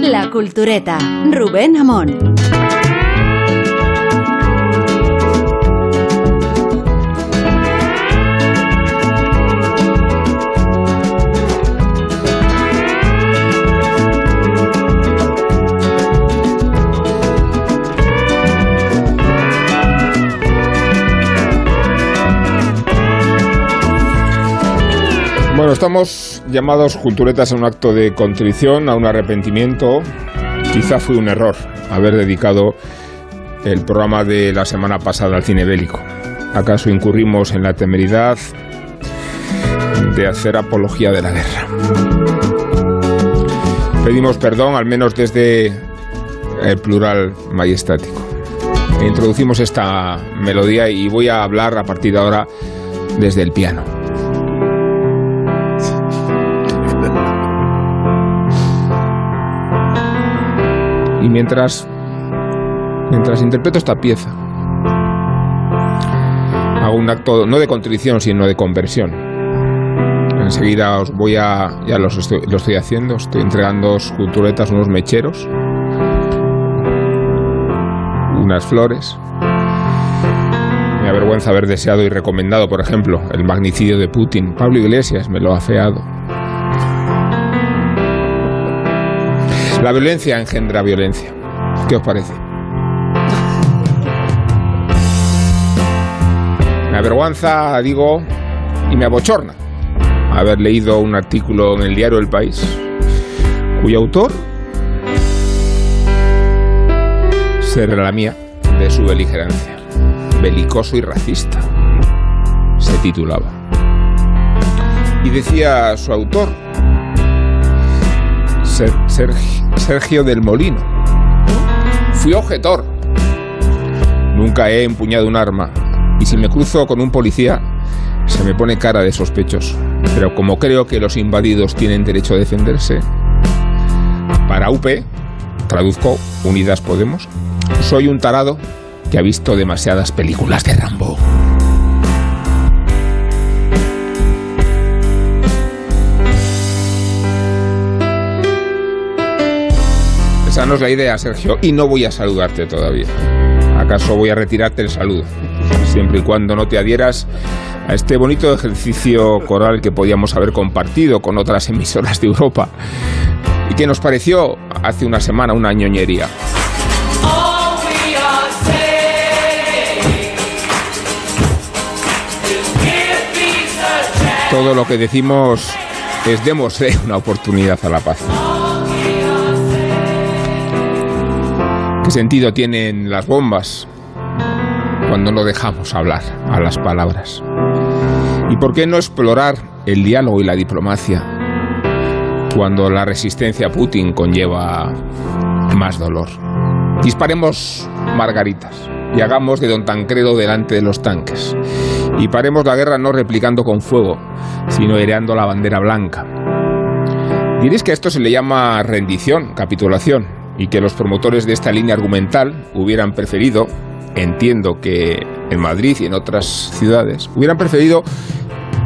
La Cultureta, Rubén Amón. Bueno, estamos llamados culturetas a un acto de contrición, a un arrepentimiento. Quizá fue un error haber dedicado el programa de la semana pasada al cine bélico. ¿Acaso incurrimos en la temeridad de hacer apología de la guerra? Pedimos perdón, al menos desde el plural majestático. Introducimos esta melodía y voy a hablar a partir de ahora desde el piano. Y mientras, mientras interpreto esta pieza, hago un acto no de contrición, sino de conversión. Enseguida os voy a, ya lo estoy haciendo, estoy entregando culturetas, unos mecheros, unas flores. Me avergüenza haber deseado y recomendado, por ejemplo, el magnicidio de Putin. Pablo Iglesias me lo ha feado. La violencia engendra violencia. ¿Qué os parece? Me avergüenza, digo, y me abochorna haber leído un artículo en el diario El País, cuyo autor se relamía de su beligerancia, belicoso y racista, se titulaba. Y decía su autor, Sergio del Molino. Fui objetor. Nunca he empuñado un arma. Y si me cruzo con un policía, se me pone cara de sospechoso. Pero como creo que los invadidos tienen derecho a defenderse, para UP, traduzco Unidas Podemos, soy un tarado que ha visto demasiadas películas de Rambo. Esa no es la idea, Sergio, y no voy a saludarte todavía. ¿Acaso voy a retirarte el saludo? Siempre y cuando no te adhieras a este bonito ejercicio coral que podíamos haber compartido con otras emisoras de Europa y que nos pareció hace una semana una ñoñería. Todo lo que decimos es demostrar una oportunidad a la paz. ¿Qué sentido tienen las bombas cuando no dejamos hablar a las palabras? ¿Y por qué no explorar el diálogo y la diplomacia cuando la resistencia a Putin conlleva más dolor? Disparemos margaritas y hagamos de don Tancredo delante de los tanques. Y paremos la guerra no replicando con fuego, sino hereando la bandera blanca. Diréis que a esto se le llama rendición, capitulación y que los promotores de esta línea argumental hubieran preferido, entiendo que en Madrid y en otras ciudades, hubieran preferido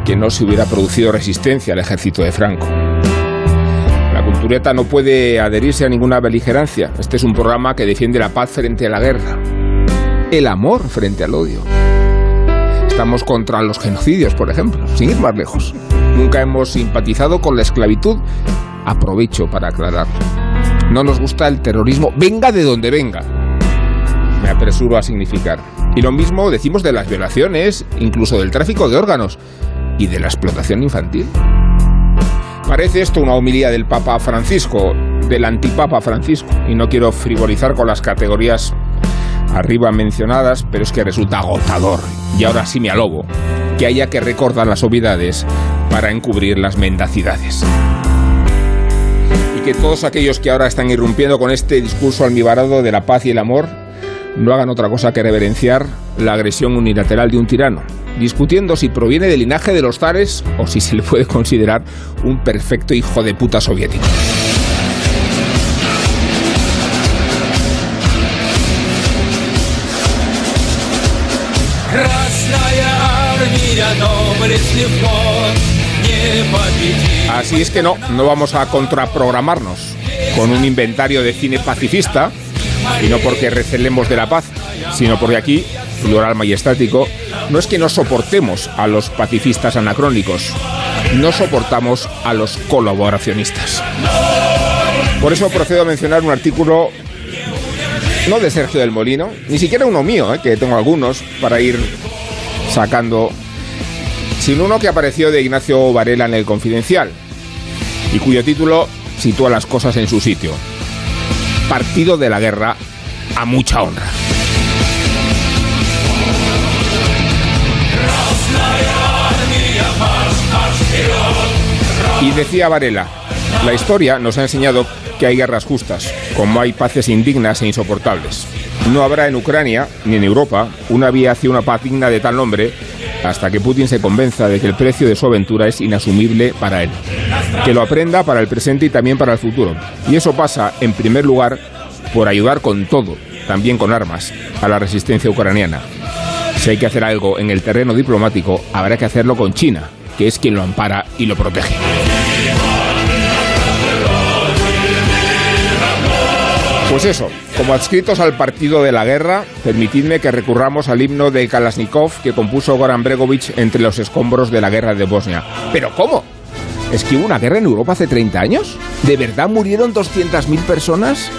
que no se hubiera producido resistencia al ejército de Franco. La cultureta no puede adherirse a ninguna beligerancia. Este es un programa que defiende la paz frente a la guerra, el amor frente al odio. Estamos contra los genocidios, por ejemplo, sin ir más lejos. Nunca hemos simpatizado con la esclavitud. Aprovecho para aclararlo. No nos gusta el terrorismo, venga de donde venga. Me apresuro a significar. Y lo mismo decimos de las violaciones, incluso del tráfico de órganos y de la explotación infantil. Parece esto una homilía del Papa Francisco, del antipapa Francisco, y no quiero frivolizar con las categorías arriba mencionadas, pero es que resulta agotador, y ahora sí me alobo, que haya que recordar las obviedades para encubrir las mendacidades que todos aquellos que ahora están irrumpiendo con este discurso almibarado de la paz y el amor no hagan otra cosa que reverenciar la agresión unilateral de un tirano, discutiendo si proviene del linaje de los zares o si se le puede considerar un perfecto hijo de puta soviético. Así es que no, no vamos a contraprogramarnos con un inventario de cine pacifista, y no porque recelemos de la paz, sino porque aquí, plural majestático, no es que no soportemos a los pacifistas anacrónicos, no soportamos a los colaboracionistas. Por eso procedo a mencionar un artículo no de Sergio del Molino, ni siquiera uno mío, eh, que tengo algunos para ir sacando, sino uno que apareció de Ignacio Varela en el Confidencial y cuyo título sitúa las cosas en su sitio. Partido de la guerra a mucha honra. Y decía Varela, la historia nos ha enseñado que hay guerras justas, como hay paces indignas e insoportables. No habrá en Ucrania, ni en Europa, una vía hacia una paz digna de tal nombre hasta que Putin se convenza de que el precio de su aventura es inasumible para él. Que lo aprenda para el presente y también para el futuro. Y eso pasa, en primer lugar, por ayudar con todo, también con armas, a la resistencia ucraniana. Si hay que hacer algo en el terreno diplomático, habrá que hacerlo con China, que es quien lo ampara y lo protege. Pues eso, como adscritos al partido de la guerra, permitidme que recurramos al himno de Kalashnikov que compuso Goran Bregovic entre los escombros de la guerra de Bosnia. ¿Pero cómo? ¿Es que hubo una guerra en Europa hace 30 años? ¿De verdad murieron 200.000 personas?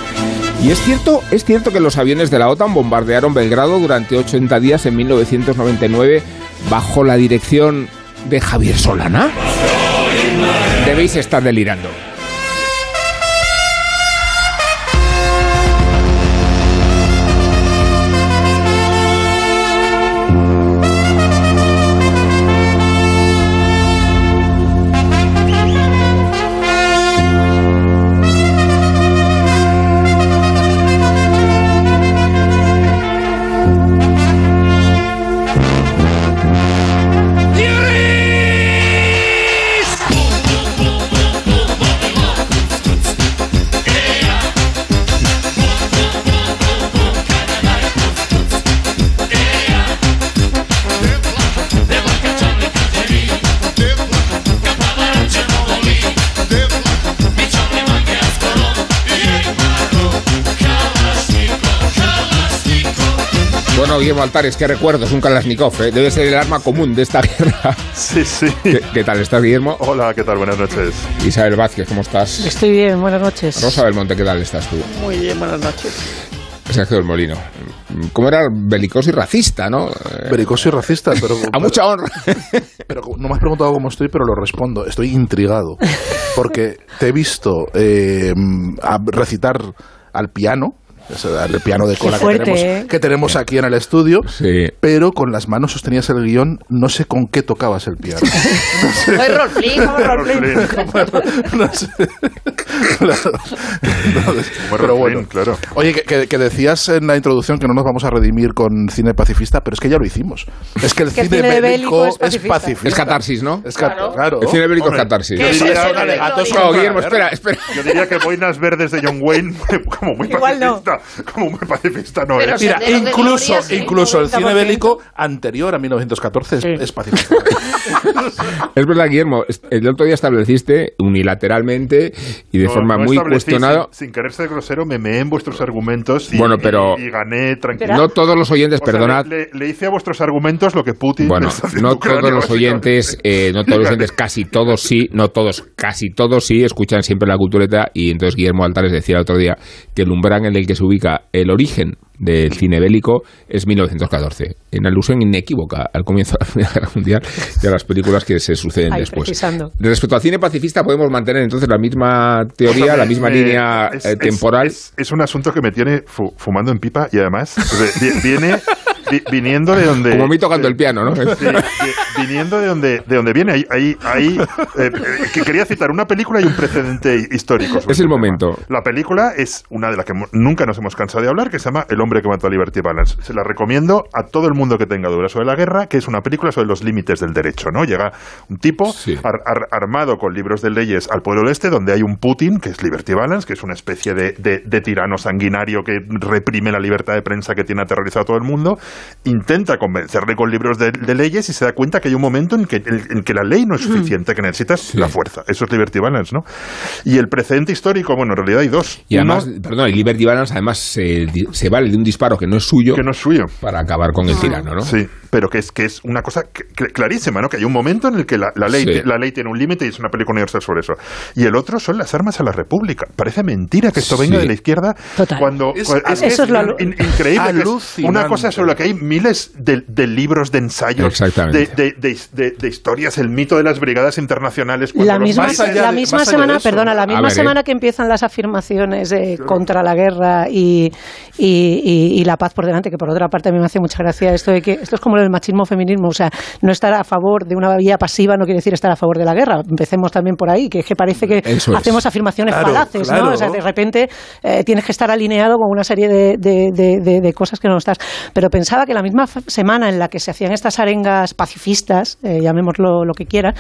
Y es cierto, es cierto que los aviones de la OTAN bombardearon Belgrado durante 80 días en 1999 bajo la dirección de Javier Solana. Debéis estar delirando. Guillermo Altares, qué recuerdo, es un Kalashnikov, ¿eh? debe ser el arma común de esta guerra. Sí, sí. ¿Qué, qué tal estás, Guillermo? Hola, ¿qué tal? Buenas noches. Isabel Vázquez, ¿cómo estás? Estoy bien, buenas noches. Rosa Belmonte, ¿qué tal estás tú? Muy bien, buenas noches. Sergio del Molino. ¿Cómo era belicoso y racista, no? Belicoso y racista, pero... A mucha honra. Pero no me has preguntado cómo estoy, pero lo respondo. Estoy intrigado. Porque te he visto eh, a recitar al piano, el piano de cola que tenemos, ¿eh? que tenemos aquí en el estudio, Sí. pero con las manos sostenías el guion, no sé con qué tocabas el piano. Pero bueno. claro. Oye, que, que- que decías en la introducción que no nos vamos a redimir con cine pacifista, pero es que ya lo hicimos. Es que el Que cine cine bélico bélico es es pacifista. Es catarsis, ¿no? Es Claro. claro. El cine bélico es catarsis. yo diría- Guillermo, espera, espera. Yo diría que Boinas Verdes de John Wayne, como muy Igual no. Pacifista, como muy pacifista no Pero es. Mira, incluso, incluso el 90%. cine bélico anterior a 1914 es, Sí. es pacifista. Es verdad, Guillermo, el otro día estableciste unilateralmente y de No, forma no muy cuestionada. Sin, sin querer ser grosero, me meé en vuestros argumentos y, Bueno, pero- y, y gané tranquilo. No todos los oyentes, O sea, perdonad. le, le- le hice a vuestros argumentos lo que Putin Bueno, no Ucrania, todos los oyentes, eh, no todos los oyentes, casi todos sí, no todos, casi todos sí, escuchan siempre la cultureta y entonces Guillermo Altares decía el otro día que el umbral en el que se ubica el origen del cine bélico es 1914, en alusión inequívoca al comienzo de la Primera Guerra Mundial y a las películas que se suceden Ahí, después. precisando. Respecto al cine pacifista podemos mantener entonces la misma teoría, la misma Eh, línea es- eh, es- temporal. Es, es un asunto que me tiene fu- fumando en pipa y además viene vi- viniendo de donde. Como a mí tocando el piano, ¿no? sí, vi- viniendo de donde, de donde viene. Ahí, ahí, eh, eh, que quería citar una película y un precedente histórico. Es el este momento. La película es una de las que nunca nos hemos cansado de hablar, que se llama El hombre que mató a Liberty Balance. Se la recomiendo a todo el mundo que tenga dudas sobre la guerra, que es una película sobre los límites del derecho. ¿no? Llega un tipo Sí. ar- ar- armado con libros de leyes al pueblo del este, donde hay un Putin, que es Liberty Balance, que es una especie de, de- de tirano sanguinario que reprime la libertad de prensa que tiene aterrorizado a todo el mundo, intenta convencerle con libros de, de leyes y se da cuenta que hay un momento en que, en, en que la ley no es suficiente, que necesitas la fuerza. Eso es Liberty Balance, ¿no? Y el precedente histórico, bueno, en realidad hay dos. Y además, Uno, perdón, el Liberty Balance además se, se vale de un disparo que no es suyo que no es suyo. para acabar con el tirano, ¿no? Sí, pero que es, que es una cosa cl- cl- clarísima, ¿no? Que hay un momento en el que la, la ley, Sí. la ley tiene un límite y es una película universal sobre eso. Y el otro son las armas a la República. Parece mentira que esto venga Sí. de la izquierda Total. cuando Es- cua- Eso que es lo- in- increíble. que es una cosa sobre la que hay miles de, de libros, de ensayos, de, Exactamente. de, de- de- de historias, el mito de las brigadas internacionales. La misma, más allá la de- misma más allá semana, perdona, la misma ver, ¿eh? semana que empiezan las afirmaciones eh, contra la guerra y, y- y- y la paz por delante, que por otra parte a mí me hace mucha gracia esto de que esto es como el machismo feminismo, o sea, no estar a favor de una vía pasiva no quiere decir estar a favor de la guerra. Empecemos también por ahí, que es que parece que Eso es. hacemos afirmaciones Claro, falaces, claro. ¿no? O sea, de repente eh, tienes que estar alineado con una serie de, de- de- de- de cosas que no estás. Pero pensaba que la misma semana en la que se hacían estas arengas pacifistas, eh, llamémoslo lo que quieran,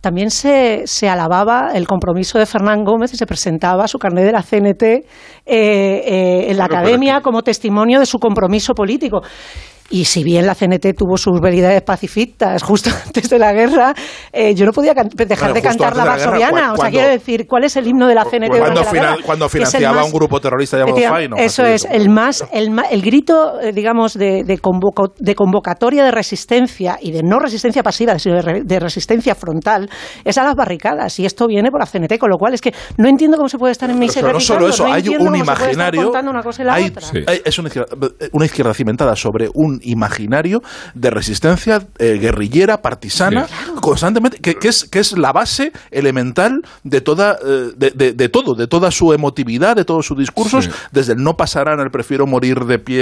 también se, se alababa el compromiso de Fernán Gómez y se presentaba su carnet de la CNT eh, eh, en la Bueno, academia como testimonio de su compromiso político. Y si bien la CNT tuvo sus veridades pacifistas justo antes de la guerra, eh, yo no podía can- dejar Bueno, de cantar la cu- o sea, quiero decir, ¿cuál es el himno de la CNT Cuando la guerra? financiaba más- un grupo terrorista llamado FAI, ¿no? Eso es, el más, el, ma- el grito, eh, digamos, de, de, convoco- de convocatoria de resistencia y de no resistencia pasiva, sino de, re- de resistencia frontal, es a las barricadas. Y esto viene por la CNT, con lo cual es que no entiendo cómo se puede estar en mi Pero no solo eso, hay un imaginario. contando una cosa y la hay- otra. Sí. hay- es una izquierda, una izquierda cimentada sobre un imaginario de resistencia eh, guerrillera, partisana, constantemente, que, que es, que es la base elemental de toda eh, de, de- de todo, de toda su emotividad, de todos sus discursos, Sí. desde el no pasarán, el prefiero morir de pie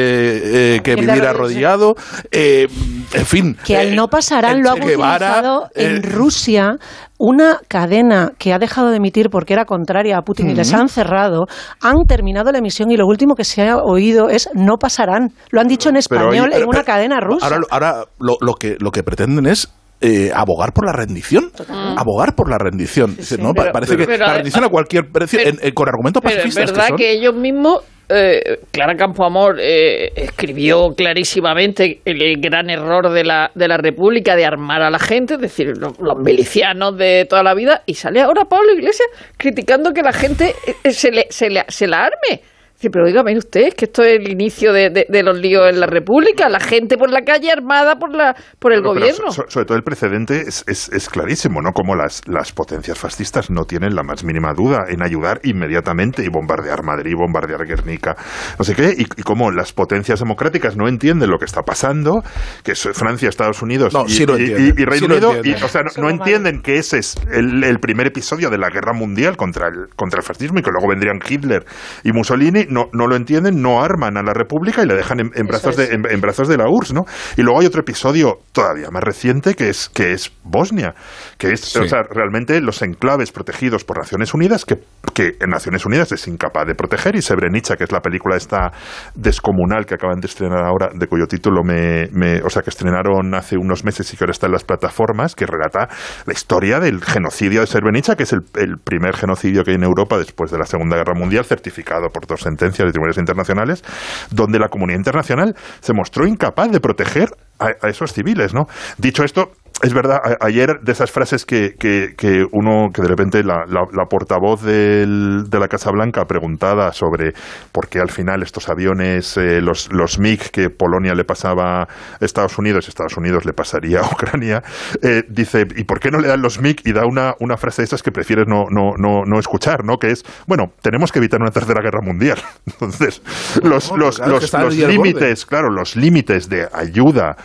eh, que vivir arrodillado, eh, en fin. que al eh, no pasarán el lo ha utilizado en eh, Rusia una cadena que ha dejado de emitir porque era contraria a Putin y les han cerrado, han terminado la emisión y lo último que se ha oído es no pasarán. Lo han dicho en Pero español en una cadena rusa. Ahora, ahora lo, lo que, lo que pretenden es eh, abogar por la rendición. Abogar por la rendición. ¿no? Pero- Parece que pero- la rendición a cualquier precio, pero- en- en- con argumentos Pero es pacifistas. verdad son. que, ellos mismos, eh, Clara Campoamor eh, escribió clarísimamente el, el gran error de la, de la República de armar a la gente, es decir, los, los milicianos de toda la vida, y sale ahora Pablo Iglesias criticando que la gente eh, eh, se, le, se, le- se la arme. Dice, pero dígame usted, que esto es el inicio de, de- de los líos en la República, la gente por la calle armada por, la, por el Pero- pero gobierno. so- sobre todo el precedente es, es- es clarísimo, ¿no? Como las, las potencias fascistas no tienen la más mínima duda en ayudar inmediatamente y bombardear Madrid, bombardear Guernica, no sé qué, y, y como las potencias democráticas no entienden lo que está pasando, que es Francia, Estados Unidos No, y, sí lo y- entienden, y- y Reino sí Unido, o sea, no, no entienden que ese es el, el primer episodio de la guerra mundial contra el, contra el fascismo y que luego vendrían Hitler y Mussolini, no, no lo entienden, no arman a la República y le dejan en, en brazos, es. de, en, en brazos de la URSS, ¿no? Y luego hay otro episodio todavía más reciente que es, que es Bosnia, que es, Sí. o sea, realmente los enclaves protegidos por Naciones Unidas, que, que en Naciones Unidas es incapaz de proteger, y Srebrenica, que es la película esta descomunal que acaban de estrenar ahora, de cuyo título me, me- o sea, que estrenaron hace unos meses y que ahora está en las plataformas, que relata la historia del genocidio de Srebrenica, que es el, el primer genocidio que hay en Europa después de la Segunda Guerra Mundial, certificado por dos de tribunales internacionales, donde la comunidad internacional se mostró incapaz de proteger a, a esos civiles, ¿no? Dicho esto, es verdad, a- ayer de esas frases que, que, que uno, que de repente la, la- la portavoz del- de la Casa Blanca preguntada sobre por qué al final estos aviones, eh, los, los MiG que Polonia le pasaba a Estados Unidos Estados Unidos le pasaría a Ucrania, eh, dice, ¿y por qué no le dan los MiG? Y da una, una frase de esas que prefieres no, no, no, no escuchar, ¿no? Que es, bueno, tenemos que evitar una tercera guerra mundial. Entonces, los, No, los, claro, los, límites, claro, los límites de ayuda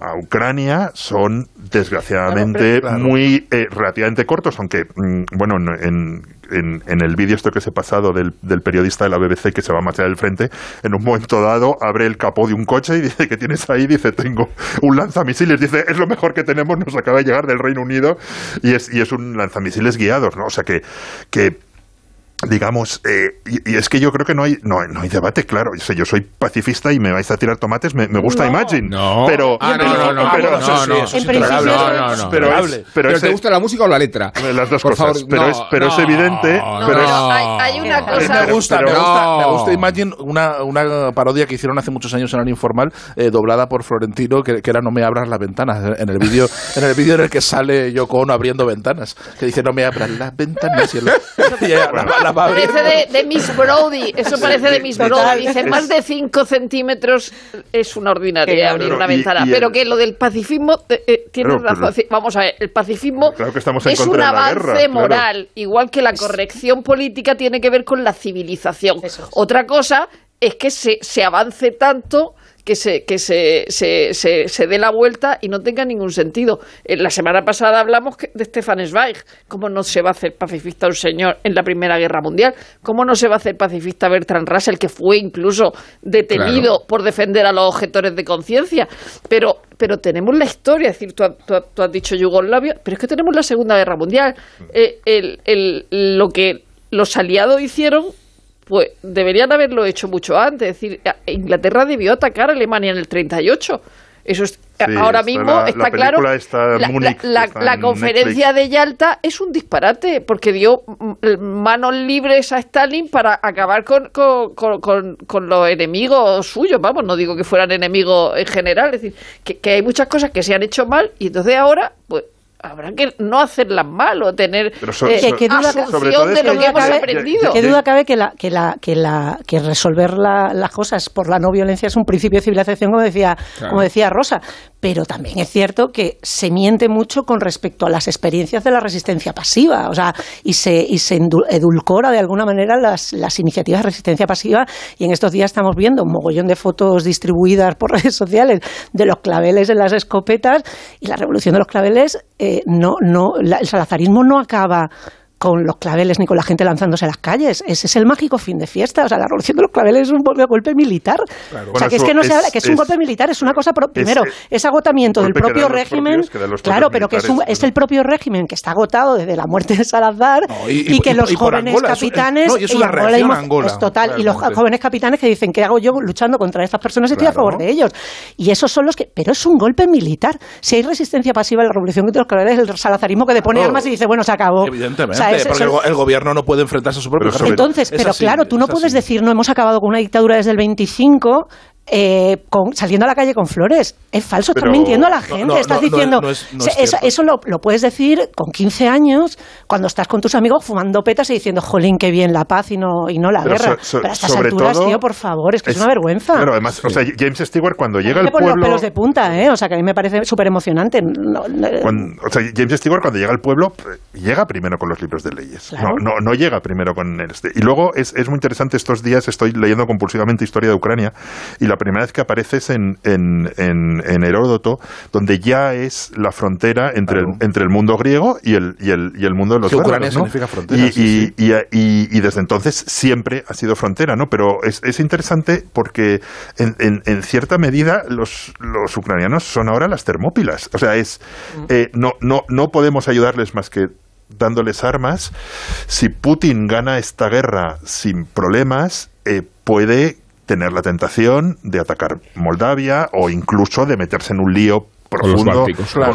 a Ucrania son desgraciadamente Claro, muy eh, relativamente cortos, aunque mm, bueno en, en, en el vídeo esto que se ha pasado del, del periodista de la BBC que se va a marchar del frente, en un momento dado abre el capó de un coche y dice que tienes ahí, dice tengo un lanzamisiles, dice es lo mejor que tenemos, nos acaba de llegar del Reino Unido y es, y es un lanzamisiles guiados, ¿no? O sea que, que digamos, eh, y, y es que yo creo que no hay, no, no hay debate, claro. Yo, sé, yo soy pacifista y me vais a tirar tomates, me, me gusta No. Imagine. No. Pero, Ah, no, no, no, pero, no, eso sí, pero, es, Pero, pero es- ¿te gusta la música o la letra? las dos Por cosas. favor, pero no, es, pero es evidente. no, pero pero es, hay, hay una cosa. me gusta, pero- me gusta, me No. gusta Imagine, una, una parodia que hicieron hace muchos años en el informal, eh, doblada por Florentino, que, que era No me abras las ventanas, en el vídeo en el vídeo en el que sale Yoko Ono abriendo ventanas, que dice No me abras las ventanas y, él- y ella la, la va Parece de, de Miss Brody, eso parece de Miss. Brody. Dice, más de 5 centímetros es una ordinaria abrir Pero, una y- ventana. y el- Pero que lo del pacifismo, eh, eh, tienes Claro, pero- razón. Vamos a ver, el pacifismo Claro que estamos en es un avance guerra, claro. moral, igual que la corrección política tiene que ver con la civilización. Eso es. Otra cosa es que se, se avance tanto que se que se, se, se, se dé la vuelta y no tenga ningún sentido. Eh, La semana pasada hablamos de Stefan Zweig, cómo no se va a hacer pacifista un señor en la Primera Guerra Mundial, cómo no se va a hacer pacifista Bertrand Russell, que fue incluso detenido Claro. por defender a los objetores de conciencia. Pero, pero tenemos la historia, es decir, tú, tú tú has dicho Yugoslavia, pero es que tenemos la Segunda Guerra Mundial. Eh, el- el- lo que los aliados hicieron pues deberían haberlo hecho mucho antes. Es decir, Inglaterra debió atacar a Alemania en el 38. Eso es, Sí, ahora mismo la- está la claro. está la, Múnich, está conferencia Netflix. de Yalta es un disparate porque dio mm, manos libres a Stalin para acabar con, con, con- con- con los enemigos suyos. Vamos, no digo que fueran enemigos en general. Es decir, que, que hay muchas cosas que se han hecho mal y entonces ahora, pues. Habrá que no hacerlas mal o tener Pero so- eh, que duda- asunción sobre todo es de lo que- que hemos cabe- aprendido. ¿Qué duda cabe que, la, que, la, que, la, que resolver la- las cosas por la no violencia es un principio de civilización, como decía, Claro. como decía Rosa? Pero también es cierto que se miente mucho con respecto a las experiencias de la resistencia pasiva, o sea, y se, y se edulcora de alguna manera las, las iniciativas de resistencia pasiva. Y en estos días estamos viendo un mogollón de fotos distribuidas por redes sociales de los claveles en las escopetas, y la revolución de los claveles eh, no, no, el salazarismo no acaba con los claveles ni con la gente lanzándose a las calles. Ese es el mágico fin de fiesta. O sea, la revolución de los claveles es un golpe, militar. O sea, Bueno, que es que no se es- habla, que es, un golpe militar, es una cosa, pro- primero, es- es, agotamiento del propio régimen. propios- que dan los claro, pero que es, un- es el propio régimen que está agotado desde la muerte de Salazar No, y, y- y- que y- los y jóvenes Angola, es capitanes. no, y es y una Angola reacción hemos- a Angola, es total. Y los jóvenes capitanes que dicen, ¿qué hago yo luchando contra estas personas? Estoy a Claro. favor de ellos. Y esos son los que. Pero es un golpe militar. Si hay resistencia pasiva en la revolución contra los claveles, el salazarismo que depone armas y dice, bueno, se acabó. Evidentemente, O sea, es- porque es- el, go- el gobierno no puede enfrentarse a su propio Pero entonces, Es pero así, claro, tú no es puedes así. decir no hemos acabado con una dictadura desde el 25 eh, con- saliendo a la calle con flores. Es falso, estás mintiendo a la No, gente. no, estás no, no diciendo. es- no es- no es eso eso lo, lo puedes decir con 15 años cuando estás con tus amigos fumando petas y diciendo, jolín, qué bien la paz y no, y no la Pero guerra. so- so- pero a estas alturas, todo, tío, por favor, es que es, una vergüenza. Claro, además, o sea, James Stewart cuando llega al pone los pueblo... pelos de punta, ¿eh? O sea, que a mí me parece súper emocionante. No, no- Cuando- o sea, James Stewart cuando llega al pueblo eh, llega primero con los libros de leyes. Claro. No, no, no llega primero con el este. Y luego es, es muy interesante estos días estoy leyendo compulsivamente historia de Ucrania y la primera vez que apareces en, en, en, en Heródoto donde ya es la frontera entre, Claro. el, entre el mundo griego y el, y el, y el mundo de los bárbaros, ¿no? significa frontera, Y, sí, y- sí. y, y- y desde entonces siempre ha sido frontera, ¿no? Pero es, es interesante porque en, en- en cierta medida los, los ucranianos son ahora las termópilas. O sea, es eh, no, no, no podemos ayudarles más que dándoles armas. Si Putin gana esta guerra sin problemas, eh, puede tener la tentación de atacar Moldavia o incluso de meterse en un lío Con los profundo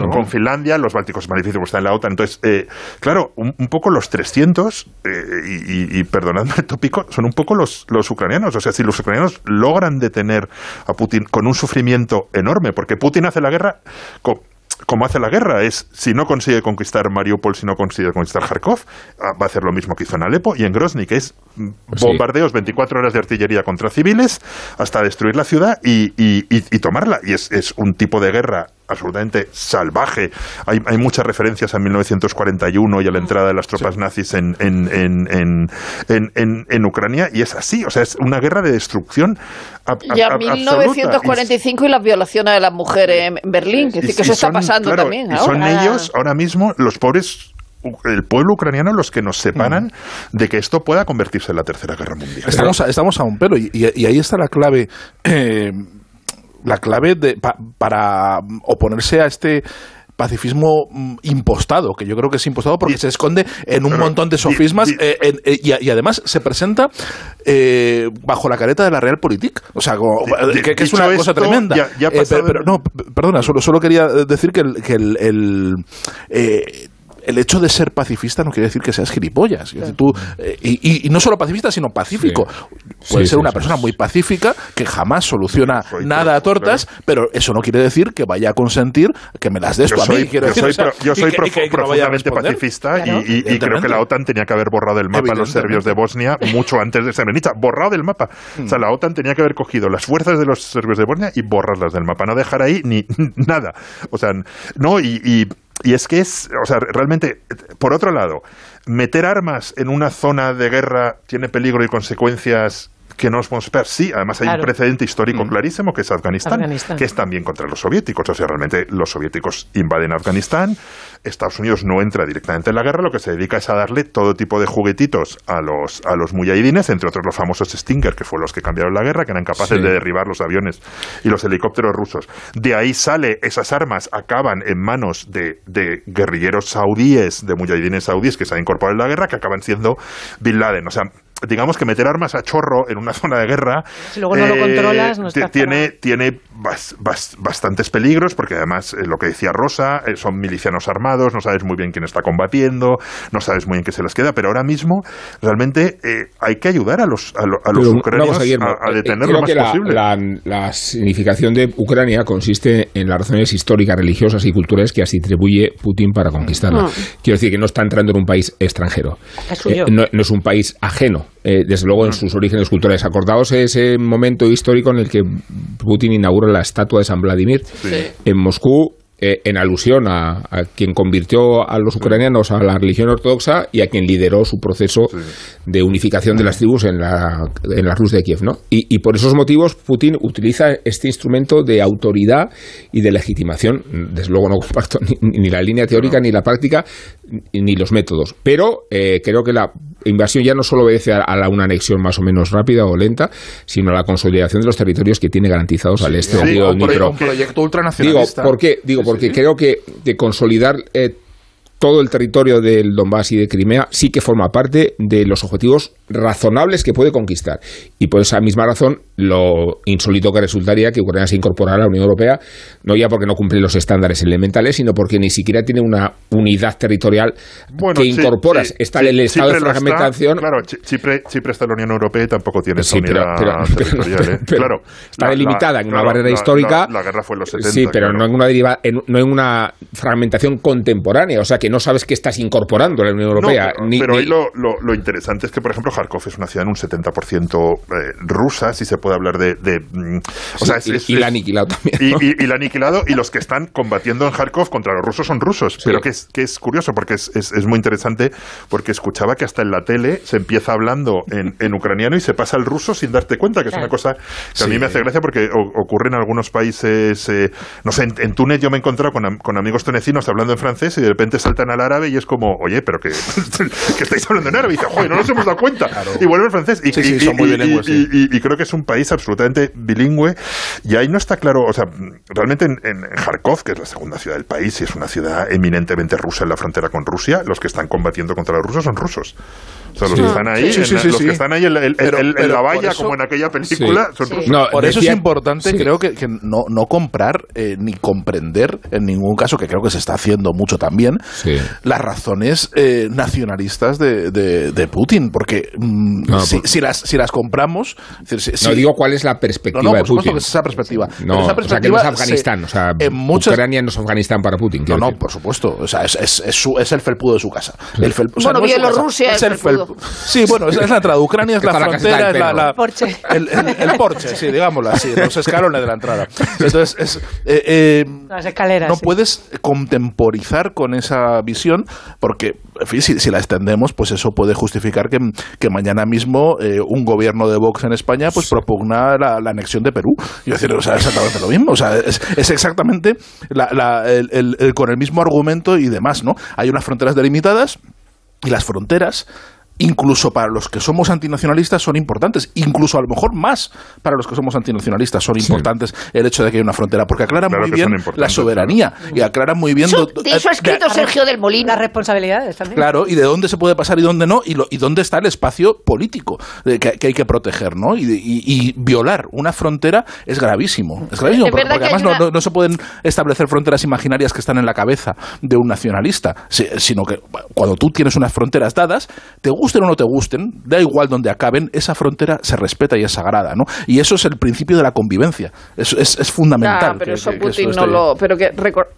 con- con Finlandia, los bálticos es más difícil porque está en la OTAN. Entonces, eh, claro, un, un poco los 300, eh, y, y, y perdonadme el tópico, son un poco los, los ucranianos. O sea, si los ucranianos logran detener a Putin con un sufrimiento enorme, porque Putin hace la guerra co- como hace la guerra, es si no consigue conquistar Mariupol, si no consigue conquistar Kharkov, ah, va a hacer lo mismo que hizo en Alepo y en Grozny, que es bombardeos 24 horas de artillería contra civiles hasta destruir la ciudad y, y- y- y tomarla. Y es, es un tipo de guerra absolutamente salvaje. Hay, hay muchas referencias a 1941 y a la entrada de las tropas nazis en, en, en, en, en- en- en Ucrania y es así. O sea, es una guerra de destrucción Y a ab- absoluta. 1945 y las violaciones de las mujeres en Berlín, que, Y- decir, que y eso está son, pasando claro, también. Y son ahora. ellos ahora mismo los pobres el pueblo ucraniano los que nos separan de que esto pueda convertirse en la tercera guerra mundial. Estamos a, estamos a un pelo y, y- y ahí está la clave. eh, la clave de, pa- para oponerse a este pacifismo mm, impostado, que yo creo que es impostado porque Y- se esconde en un Pero, montón de sofismas eh, en- eh, y, además se presenta eh, bajo la careta de la Realpolitik, o sea, como- que, que es una cosa tremenda. ya- ya ha Eh, pero, no, perdona, solo, solo quería decir que el, que el, el, el hecho de ser pacifista no quiere decir que seas gilipollas. Decir, tú, eh, y, no solo pacifista, sino pacífico. Sí. Sí, ser sí, una persona muy pacífica que jamás soluciona nada a tortas, pero eso no quiere decir que vaya a consentir que me las des tú a soy, mí. yo soy pro- yo soy que- que- que profundamente pacifista Claro. y, y- y creo que la OTAN tenía que haber borrado del mapa a los serbios de Bosnia mucho antes de Srebrenica. Borrado del mapa. O sea, la OTAN tenía que haber cogido las fuerzas de los serbios de Bosnia y borrarlas del mapa. No dejar ahí ni nada. O sea, no, y, y- es que es, o sea, realmente, por otro lado, meter armas en una zona de guerra tiene peligro y consecuencias que no nos podemos esperar. Sí, además hay Claro. un precedente histórico clarísimo que es Afganistán, Afganistán. que es también contra los soviéticos. O sea, realmente los soviéticos invaden Afganistán, Estados Unidos no entra directamente en la guerra, lo que se dedica es a darle todo tipo de juguetitos a los, a los mujahidines, entre otros los famosos Stinger, que fueron los que cambiaron la guerra, que eran capaces Sí. de derribar los aviones y los helicópteros rusos. De ahí sale, esas armas acaban en manos de, de guerrilleros saudíes, de mujahidines saudíes que se han incorporado en la guerra, que acaban siendo Bin Laden. O sea, digamos que meter armas a chorro en una zona de guerra Si luego no lo controlas, no tiene, tiene bas- bas- bastantes peligros porque además eh, lo que decía Rosa eh, son milicianos armados no sabes muy bien quién está combatiendo no sabes muy bien qué se les queda pero ahora mismo realmente eh, hay que ayudar a los a, lo- a los Pero ucranianos cosa, a, a eh, detener creo lo más que la, posible La, la significación de Ucrania consiste en las razones históricas, religiosas y culturales que así atribuye Putin para conquistarla. Mm. Quiero decir que no está entrando en un país extranjero. Es suyo. Eh, no, no es un país ajeno, eh, desde luego en sus orígenes culturales. Acordaos ese momento histórico en el que Putin inaugura la estatua de San Vladimir Sí. en Moscú. Eh, en alusión a, a quien convirtió a los ucranianos a la religión ortodoxa y a quien lideró su proceso de unificación de las tribus en la, en la Rus de Kiev. ¿no? Y, y por esos motivos Putin utiliza este instrumento de autoridad y de legitimación. Desde luego no comparto ni, ni la línea teórica, ni la práctica, ni, los métodos. Pero eh, creo que la invasión ya no solo obedece a, una anexión más o menos rápida o lenta, sino a la consolidación de los territorios que tiene garantizados al este del sí, río un, pro- Dnipro. un proyecto Digo, ultranacionalista. ¿por qué? Digo, porque creo que de consolidar eh, todo el territorio del Donbass y de Crimea sí que forma parte de los objetivos razonables que puede conquistar. Y por esa misma razón, lo insólito que resultaría que Ucrania se incorporara a la Unión Europea, no ya porque no cumple los estándares elementales, sino porque ni siquiera tiene una unidad territorial Bueno, que incorporas. Chi- está Chi- el estado de está, fragmentación. claro, Chi- Chipre, Chipre está en la Unión Europea y tampoco tiene Sí, unidad pero- pero- territorial. ¿eh? claro, está delimitada en una claro, barrera la- histórica. La, guerra fue en los 70. Sí, pero claro. no en una deriva, en- no en una fragmentación contemporánea, o sea que no sabes qué estás incorporando a la Unión No, Europea. pero, ni- pero ni- ahí lo, lo- lo interesante es que, por ejemplo, Kharkov es una ciudad en un 70% eh, rusa, si se puede hablar de... de, mm, o sea, es- y, es- y la ha es- aniquilado también. y, ¿no? y- y la ha aniquilado y los que están combatiendo en Kharkov contra los rusos son rusos. Pero que es, que es curioso porque es, es- es muy interesante porque escuchaba que hasta en la tele se empieza hablando en, en ucraniano y se pasa al ruso sin darte cuenta, que es una cosa que a mí me hace gracia porque o- ocurre en algunos países, eh, no sé, en, en Túnez yo me he encontrado con, con amigos tunecinos hablando en francés y de repente saltan al árabe y es como, oye, pero que, que estáis hablando en árabe y dice, joder, no nos hemos dado cuenta. Y vuelve al francés. Y, Sí, sí, y- son muy y- bilingües, y- sí. y, y creo que es un país absolutamente bilingüe y ahí no está claro, o sea, realmente en, en Kharkov, que es la segunda ciudad del país y es una ciudad eminentemente rusa en la frontera con Rusia, los que están combatiendo contra los rusos son rusos. O sea, los que están ahí, Sí, sí, sí, los sí. que están ahí en, la- en- Pero- en- en pero la por valla, eso- como en aquella película, son Sí. rusos. No, Por eso decía- es importante, sí. creo que, que no, no comprar eh, ni comprender en ningún caso, que creo que se está haciendo mucho también, Sí. las razones eh, nacionalistas de, de- de Putin. Porque mm, No, si, por- si las, si las compramos. decir, si- No si- digo cuál es la no, perspectiva no, de por supuesto Putin. que es esa perspectiva. No, esa o sea que no perspectiva es Afganistán, se- o sea, en muchas, Ucrania no es Afganistán para Putin. No, no, decir. por supuesto. O sea, es, es, es, su- es el felpudo de su casa. El fel- o sea, Bueno, no Bielorrusia es el felpudo. Sí, bueno, es, es la entrada. Ucrania es la frontera, es la, la- El Porsche. El, el- el Porsche, sí, digámoslo así, los escalones de la entrada. Entonces, es, eh, eh, Las escaleras. no sí. puedes contemporizar con esa visión porque, en fin, si, si la extendemos, pues eso puede justificar que, que mañana mismo eh, un gobierno de Vox en España pues propugna la, la anexión de Perú. Yo decir, o sea, exactamente lo mismo. O sea, es, es exactamente la- la- el- el- el- con el mismo argumento y demás, ¿no? Hay unas fronteras delimitadas y las fronteras incluso para los que somos antinacionalistas son importantes, incluso a lo mejor más para los que somos antinacionalistas son importantes el hecho de que haya una frontera, porque aclaran Claro muy bien la soberanía y aclaran muy bien... Eso- de eso ha escrito de- Sergio del Molino. Las responsabilidades también. Claro, y de dónde se puede pasar y dónde no, y, lo- y dónde está el espacio político eh, que, que hay que proteger, ¿no? Y, y- y violar una frontera es gravísimo. Es gravísimo, Es porque, además hay no, una- no- no se pueden establecer fronteras imaginarias que están en la cabeza de un nacionalista, si- sino que cuando tú tienes unas fronteras dadas, te gusten o no te gusten, da igual donde acaben, esa frontera se respeta y es sagrada, ¿no? Y eso es el principio de la convivencia. Es, es, es fundamental. Pero que- eso que- que Putin no lo. Pero que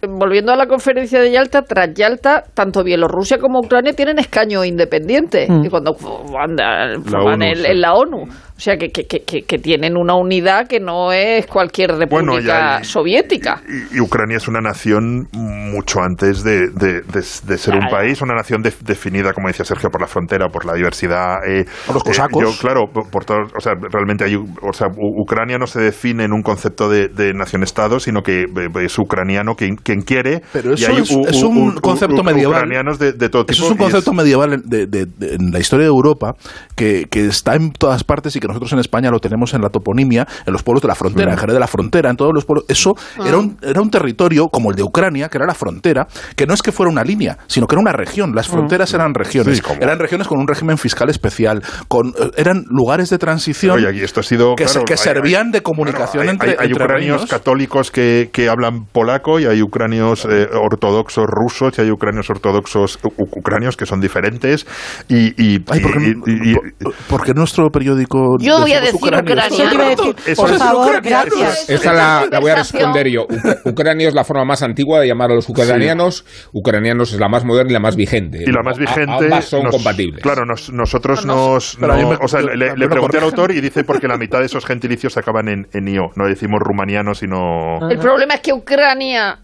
volviendo a la conferencia de Yalta, tras Yalta, tanto Bielorrusia como Ucrania tienen escaño independiente. Y cuando van a- forman ONU, el- sí. en la ONU. O sea, que, que, que, que- tienen una unidad que no es cualquier Bueno, república ya- y- soviética. Y, y Ucrania es una nación mucho antes de, de- de- de ser un Ya, país, una nación de- definida, como decía Sergio, por la frontera, por la diversidad. eh, Por los eh, cosacos. yo, claro, por, por todo- o sea, realmente hay, o sea, U- Ucrania no se define en un concepto de, de nación-estado, sino que eh, es ucraniano quien, quien quiere. Pero y eso hay es- es un concepto medieval. Ucranianos de, de todo tipo. Eso es un y concepto medieval en, de- de- de- en la historia de Europa que, que está en todas partes y que nosotros en España lo tenemos en la toponimia, en los pueblos de la frontera, en Jerez de la Frontera, en todos los pueblos. Eso era, un, era un territorio como el de Ucrania, que era la frontera, que no es que fuera una línea, sino que era una región. Las fronteras eran regiones. Sí, Eran regiones con un régimen fiscal especial, con, eh, eran lugares de transición Oye, aquí esto ha sido. que, se- claro, que hay- servían hay- de comunicación claro, hay- entre, hay, hay entre ucranios reinos. católicos que, que hablan polaco y hay ucranios eh, ortodoxos rusos y hay ucranios ortodoxos ucranios que son diferentes. Y, y, Ay, ¿por qué, y- y- y- por- por qué nuestro periódico Yo voy a decir ucranios? ucraniano. Eso te iba a decir, Eso por es favor, gracias. Esta la, la voy a responder yo. Uc- Ucrania es la forma más antigua de llamar a los ucranianos. Ucranianos es la más moderna y la más vigente. y la más A- vigente. ambas son nos- compatibles. Claro, nos- nosotros No, no, nos. pero o sea, yo- le, le pregunté al autor y dice porque la mitad de esos gentilicios acaban en, en io. No decimos rumaniano, sino. El problema es que Ucrania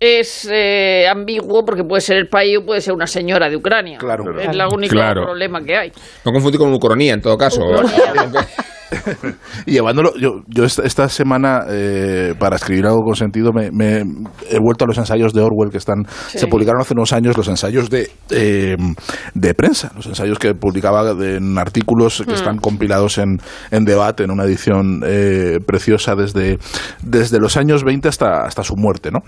es eh, ambiguo porque puede ser el país o puede ser una señora de Ucrania. Claro. Es el único Claro. problema que hay. No confundir con ucronía, en todo caso. Y llevándolo, yo, yo esta, semana, eh, para escribir algo con sentido, me, me he vuelto a los ensayos de Orwell que están se publicaron hace unos años, los ensayos de, eh, de prensa, los ensayos que publicaba de- en artículos que están compilados en, en debate, en una edición eh, preciosa desde, desde los años 20 hasta, hasta su muerte, ¿no?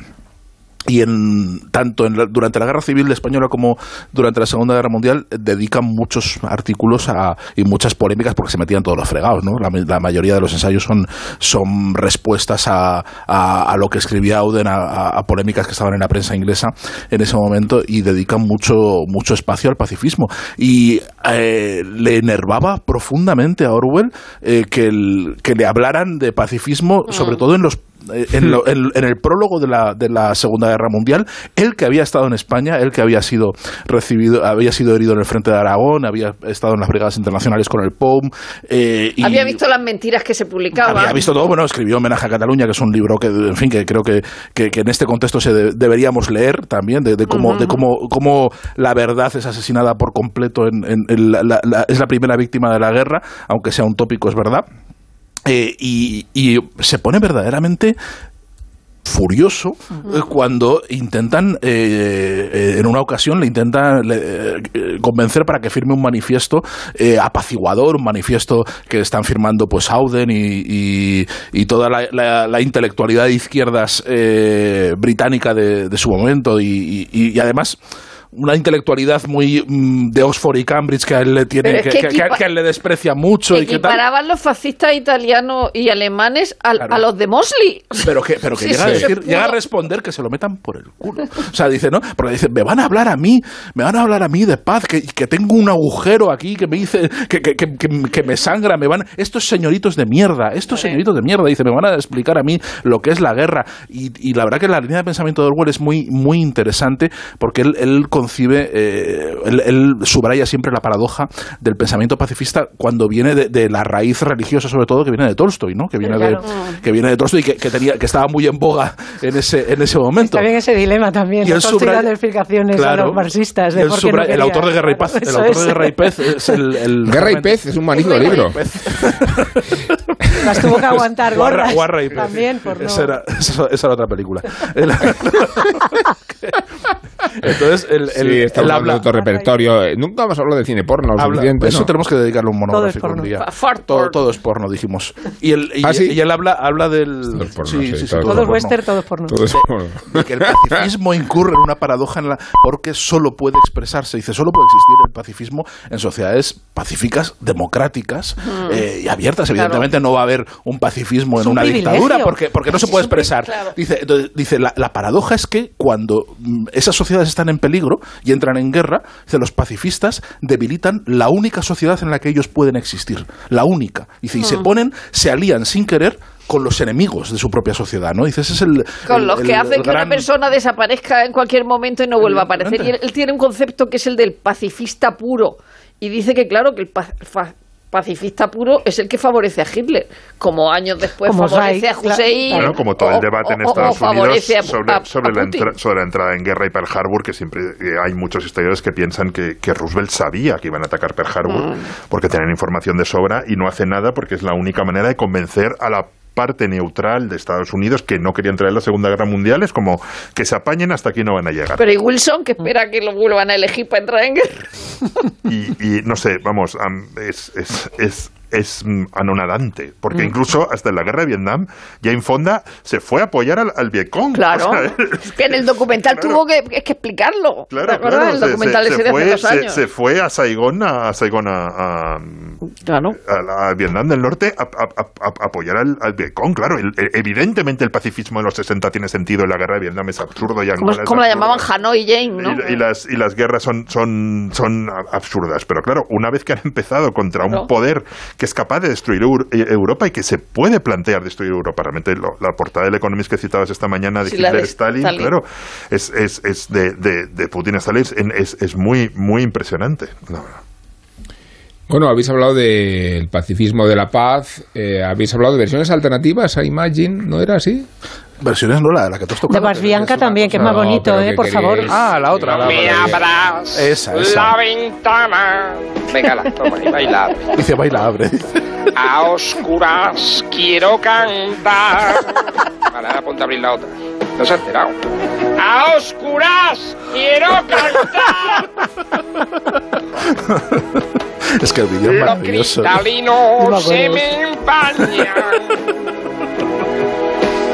Y en tanto en la- durante la guerra civil española como durante la segunda guerra mundial dedican muchos artículos a, y muchas polémicas porque se metían todos los fregados no la, ma- la mayoría de los ensayos son son respuestas a, a, a lo que escribía Auden a, polémicas que estaban en la prensa inglesa en ese momento y dedican mucho mucho espacio al pacifismo. Y eh, le enervaba profundamente a Orwell eh, que, el- que le hablaran de pacifismo sobre todo en los en, lo- en- en el prólogo de la, de la Segunda Guerra Mundial, él que había estado en España, él que había sido recibido, había sido herido en el frente de Aragón, había estado en las brigadas internacionales con el POUM. eh, y Había visto las mentiras que se publicaban. había visto todo, bueno, escribió Homenaje a Cataluña, que es un libro que, en fin, que creo que, que- que en este contexto se de- deberíamos leer también, de, de cómo, de cómo, cómo la verdad es asesinada por completo, en, en- en la- la- la- es la primera víctima de la guerra, aunque sea un tópico, es verdad. Eh, y, y se pone verdaderamente furioso eh, cuando intentan eh, eh, en una ocasión le intentan le- eh, convencer para que firme un manifiesto apaciguador un manifiesto que están firmando pues Auden y, y- y toda la, la- la intelectualidad de izquierdas eh, británica de, de su momento y además una intelectualidad muy mm, de Oxford y Cambridge que a él le tiene es que, que que- que- equipa- que a él le desprecia mucho y que tal los fascistas italianos y alemanes Claro. a los de Mosley. pero que, pero que Sí, llega, a decir, llega a responder que se lo metan por el culo. O sea, dice, ¿no? Porque dice, me van a hablar a mí, me van a hablar a mí de paz, que, que tengo un agujero aquí que me dice, que, me sangra, me van, estos señoritos de mierda, estos señoritos de mierda, dice, me van a explicar a mí lo que es la guerra. Y, y la verdad que la línea de pensamiento de Orwell es muy, muy interesante porque él, él concibe, eh, él, él subraya siempre la paradoja del pensamiento pacifista cuando viene de, de la raíz religiosa, sobre todo, que viene de Tolstoy, ¿no? Que viene de, que viene de Tolstoy y que, que tenía, que estaba muy en boga en ese, en ese momento. Está bien ese dilema también. Y él no Tolstoy subraya- dando explicaciones a Claro. los marxistas. De él por qué no subraya- el autor de Guerra y Paz, el autor es. de Guerra y Pez es el, el Guerra y pez es un magnífico libro. Las tuvo que aguantar Guarra, gordas. Guarra y Pez. También, por no... esa, era, esa, esa era otra película. El- Entonces, el, el, sí, estamos él hablando habla, de otro repertorio. Eh, Nunca hemos hablado de cine porno, habla- suficiente, eso ¿no? tenemos que dedicarle un monográfico porno. un día. Todo, todo es porno, dijimos. Y, el, y, ¿Ah, sí? y él habla, habla del... Todo es porno, sí, todo es Todo es porno. western, todo es porno. Todo es porno. de que el pacifismo incurre en una paradoja en la porque solo puede expresarse, dice, solo puede existir el pacifismo en sociedades pacíficas, democráticas eh, y abiertas. Evidentemente no va a haber un pacifismo en un una privilegio. dictadura porque, porque no se puede expresar. claro. Dice, entonces, dice la, la paradoja es que cuando mm, esas sociedades están en peligro y entran en guerra, dice, los pacifistas debilitan la única sociedad en la que ellos pueden existir, la única. Dice, y se ponen, se alían sin querer con los enemigos de su propia sociedad, ¿no? Dice, ese es el... Con el- los que hacen que una persona desaparezca en cualquier momento y no vuelva a aparecer. Y él, él tiene un concepto que es el del pacifista puro. Y dice que, claro, que el pa- pacifista puro es el que favorece a Hitler. Como años después Como favorece Reich, a Hussein. claro. Bueno, como todo o- el debate en o- o Estados Unidos sobre, a- sobre, a la entra- sobre la entrada en guerra y Pearl Harbor, que siempre eh, hay muchos historiadores que piensan que, que Roosevelt sabía que iban a atacar Pearl Harbor Mm. porque tenían información de sobra y no hace nada porque es la única manera de convencer a la parte neutral de Estados Unidos que no quería entrar en la Segunda Guerra Mundial es como que se apañen hasta aquí no van a llegar. Pero y Wilson, que espera que lo vuelvan a elegir para entrar en guerra. y, y, no sé, vamos, am, es, es, es, es mm, anonadante, porque incluso hasta en la guerra de Vietnam, Jane Fonda se fue a apoyar al, al Vietcong. Claro. O sea, es que en el documental claro. tuvo que, es que explicarlo. ¿Te Claro, claro. El se- documental se, se fue, se, fue a Saigón, a, a Saigón, a, a- Claro. a- Vietnam del Norte a, apoyar al, al Vietcong. Claro, el- e- evidentemente el pacifismo de los 60 tiene sentido en la guerra de Vietnam, es absurdo. Y ¿Cómo, Angola es cómo la llamaban? Hanoi Jane, ¿no? Y, y las, y las guerras son, son, son absurdas. Pero claro, una vez que han empezado contra un poder que es capaz de destruir eh, Europa y que se puede plantear destruir Europa, realmente lo- la portada del Economist que citabas esta mañana de Sí, la de Stalin. claro, es, es, es de, de, de Putin a Stalin, es, es, muy, muy impresionante. Bueno, habéis hablado del pacifismo de la paz, eh, habéis hablado de versiones alternativas a Imagine, ¿no era así? Versiones no, la, la que tú has tocado. De Basbianca es una también, que es más bonito, ¿eh? ¿qué Por favor. Ah, la otra. la Me otra. abras Esa, esa. la ventana. Venga, la toma y baila. Dice, baila, abre. A oscuras quiero cantar. Vale, ahora ponte a abrir la otra. No se ha enterado. A oscuras quiero cantar. Es que el vídeo es Los maravilloso. cristalinos No me se me empañan.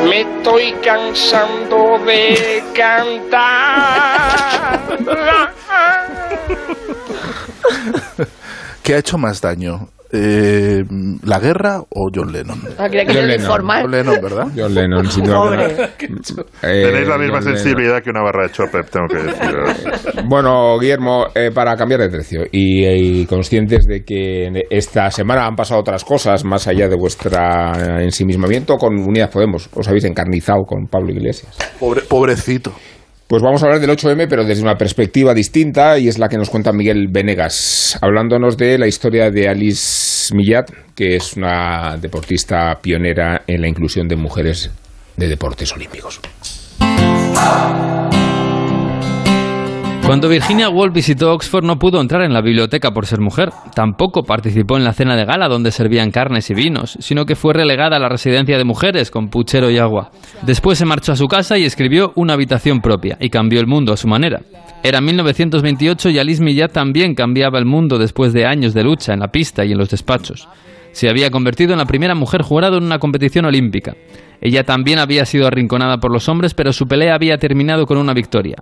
Me estoy cansando de cantar. ¿Qué ha hecho más daño? Eh, ¿La guerra o John Lennon? Ah, que John Lennon. John Lennon, ¿verdad? John Lennon, sin duda. Eh, Tenéis la misma John Lennon. sensibilidad que una barra de chopper, tengo que deciros. Bueno, Guillermo, eh, para cambiar de tercio y, y conscientes de que esta semana han pasado otras cosas más allá de vuestra ensimismamiento con Unidas Podemos, os habéis encarnizado con Pablo Iglesias. Pobre, pobrecito. Pues vamos a hablar del 8M, pero desde una perspectiva distinta, y es la que nos cuenta Miguel Venegas, hablándonos de la historia de Alice Millat, que es una deportista pionera en la inclusión de mujeres de deportes olímpicos. Cuando Virginia Woolf visitó Oxford no pudo entrar en la biblioteca por ser mujer. Tampoco participó en la cena de gala donde servían carnes y vinos, sino que fue relegada a la residencia de mujeres con puchero y agua. Después se marchó a su casa y escribió una habitación propia y cambió el mundo a su manera. Era 1928 y Alice Millat también cambiaba el mundo después de años de lucha en la pista y en los despachos. Se había convertido en la primera mujer jurado en una competición olímpica. Ella también había sido arrinconada por los hombres, pero su pelea había terminado con una victoria.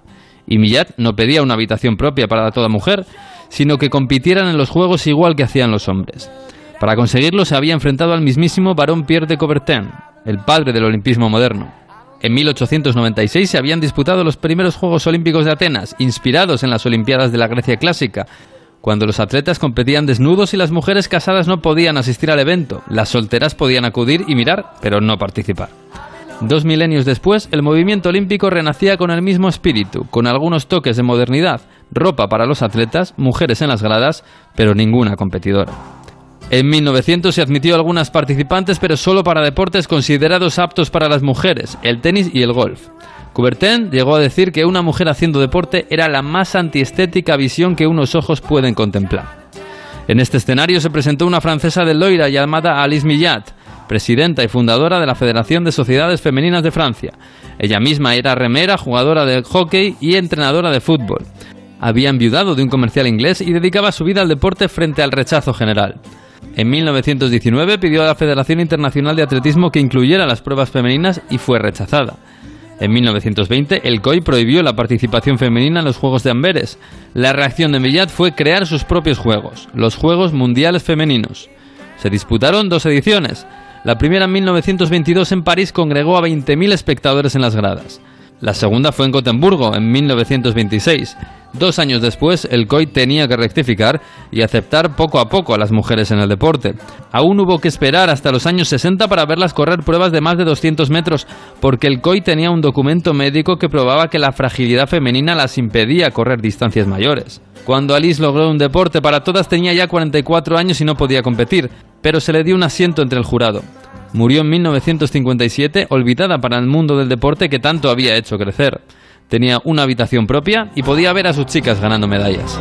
Y Millat no pedía una habitación propia para toda mujer, sino que compitieran en los juegos igual que hacían los hombres. Para conseguirlo se había enfrentado al mismísimo Barón Pierre de Coubertin, el padre del olimpismo moderno. En 1896 se habían disputado los primeros Juegos Olímpicos de Atenas, inspirados en las Olimpiadas de la Grecia clásica, cuando los atletas competían desnudos y las mujeres casadas no podían asistir al evento. Las solteras podían acudir y mirar, pero no participar. Dos milenios después, el movimiento olímpico renacía con el mismo espíritu, con algunos toques de modernidad, ropa para los atletas, mujeres en las gradas, pero ninguna competidora. En 1900 se admitió algunas participantes, pero solo para deportes considerados aptos para las mujeres, el tenis y el golf. Coubertin llegó a decir que una mujer haciendo deporte era la más antiestética visión que unos ojos pueden contemplar. En este escenario se presentó una francesa de Loira llamada Alice Millat, presidenta y fundadora de la Federación de Sociedades Femeninas de Francia. Ella misma era remera, jugadora de hockey y entrenadora de fútbol. Había enviudado de un comercial inglés y dedicaba su vida al deporte frente al rechazo general. En 1919 pidió a la Federación Internacional de Atletismo que incluyera las pruebas femeninas y fue rechazada. En 1920, el COI prohibió la participación femenina en los Juegos de Amberes. La reacción de Millat fue crear sus propios juegos, los Juegos Mundiales Femeninos. Se disputaron dos ediciones. La primera en 1922 en París congregó a 20.000 espectadores en las gradas. La segunda fue en Gotemburgo, en 1926. Dos años después, el COI tenía que rectificar y aceptar poco a poco a las mujeres en el deporte. Aún hubo que esperar hasta los años 60 para verlas correr pruebas de más de 200 metros, porque el COI tenía un documento médico que probaba que la fragilidad femenina las impedía correr distancias mayores. Cuando Alice logró un deporte para todas tenía ya 44 años y no podía competir, pero se le dio un asiento entre el jurado. Murió en 1957, olvidada para el mundo del deporte que tanto había hecho crecer. Tenía una habitación propia y podía ver a sus chicas ganando medallas.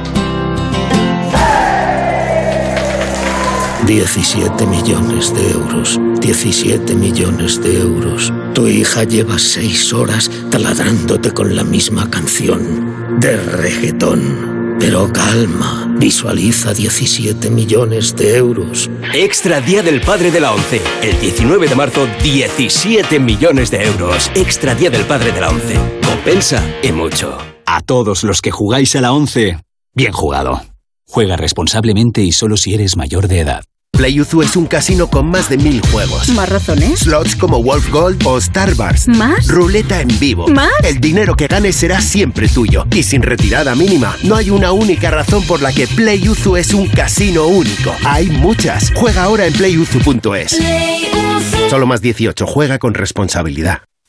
17 millones de euros. 17 millones de euros. Tu hija lleva seis horas taladrándote con la misma canción. De reggaetón. Pero calma, visualiza 17 millones de euros. Extra Día del Padre de la ONCE. El 19 de marzo, 17 millones de euros. Extra Día del Padre de la ONCE. Compensa y mucho. A todos los que jugáis a la ONCE, bien jugado. Juega responsablemente y solo si eres mayor de edad. PlayUzu es un casino con más de mil juegos. ¿Más razones? Slots como Wolf Gold o Star Wars. ¿Más? Ruleta en vivo. ¿Más? El dinero que ganes será siempre tuyo. Y sin retirada mínima, no hay una única razón por la que PlayUzu es un casino único. Hay muchas. Juega ahora en playuzu.es. Solo más 18. Juega con responsabilidad.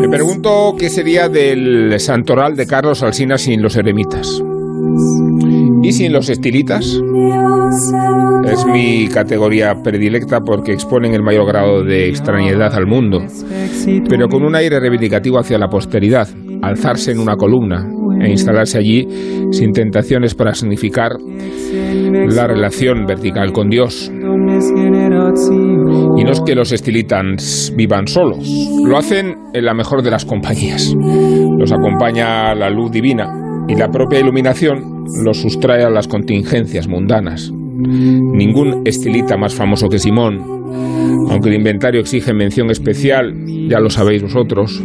Me pregunto qué sería del santoral de Carlos Alsina sin los eremitas. ¿Y sin los estilitas? Es mi categoría predilecta porque exponen el mayor grado de extrañedad al mundo, pero con un aire reivindicativo hacia la posteridad, alzarse en una columna e instalarse allí sin tentaciones para significar la relación vertical con Dios. Y no es que los estilitans vivan solos, lo hacen en la mejor de las compañías. Los acompaña la luz divina y la propia iluminación los sustrae a las contingencias mundanas. Ningún estilita más famoso que Simón, aunque el inventario exige mención especial, ya lo sabéis vosotros,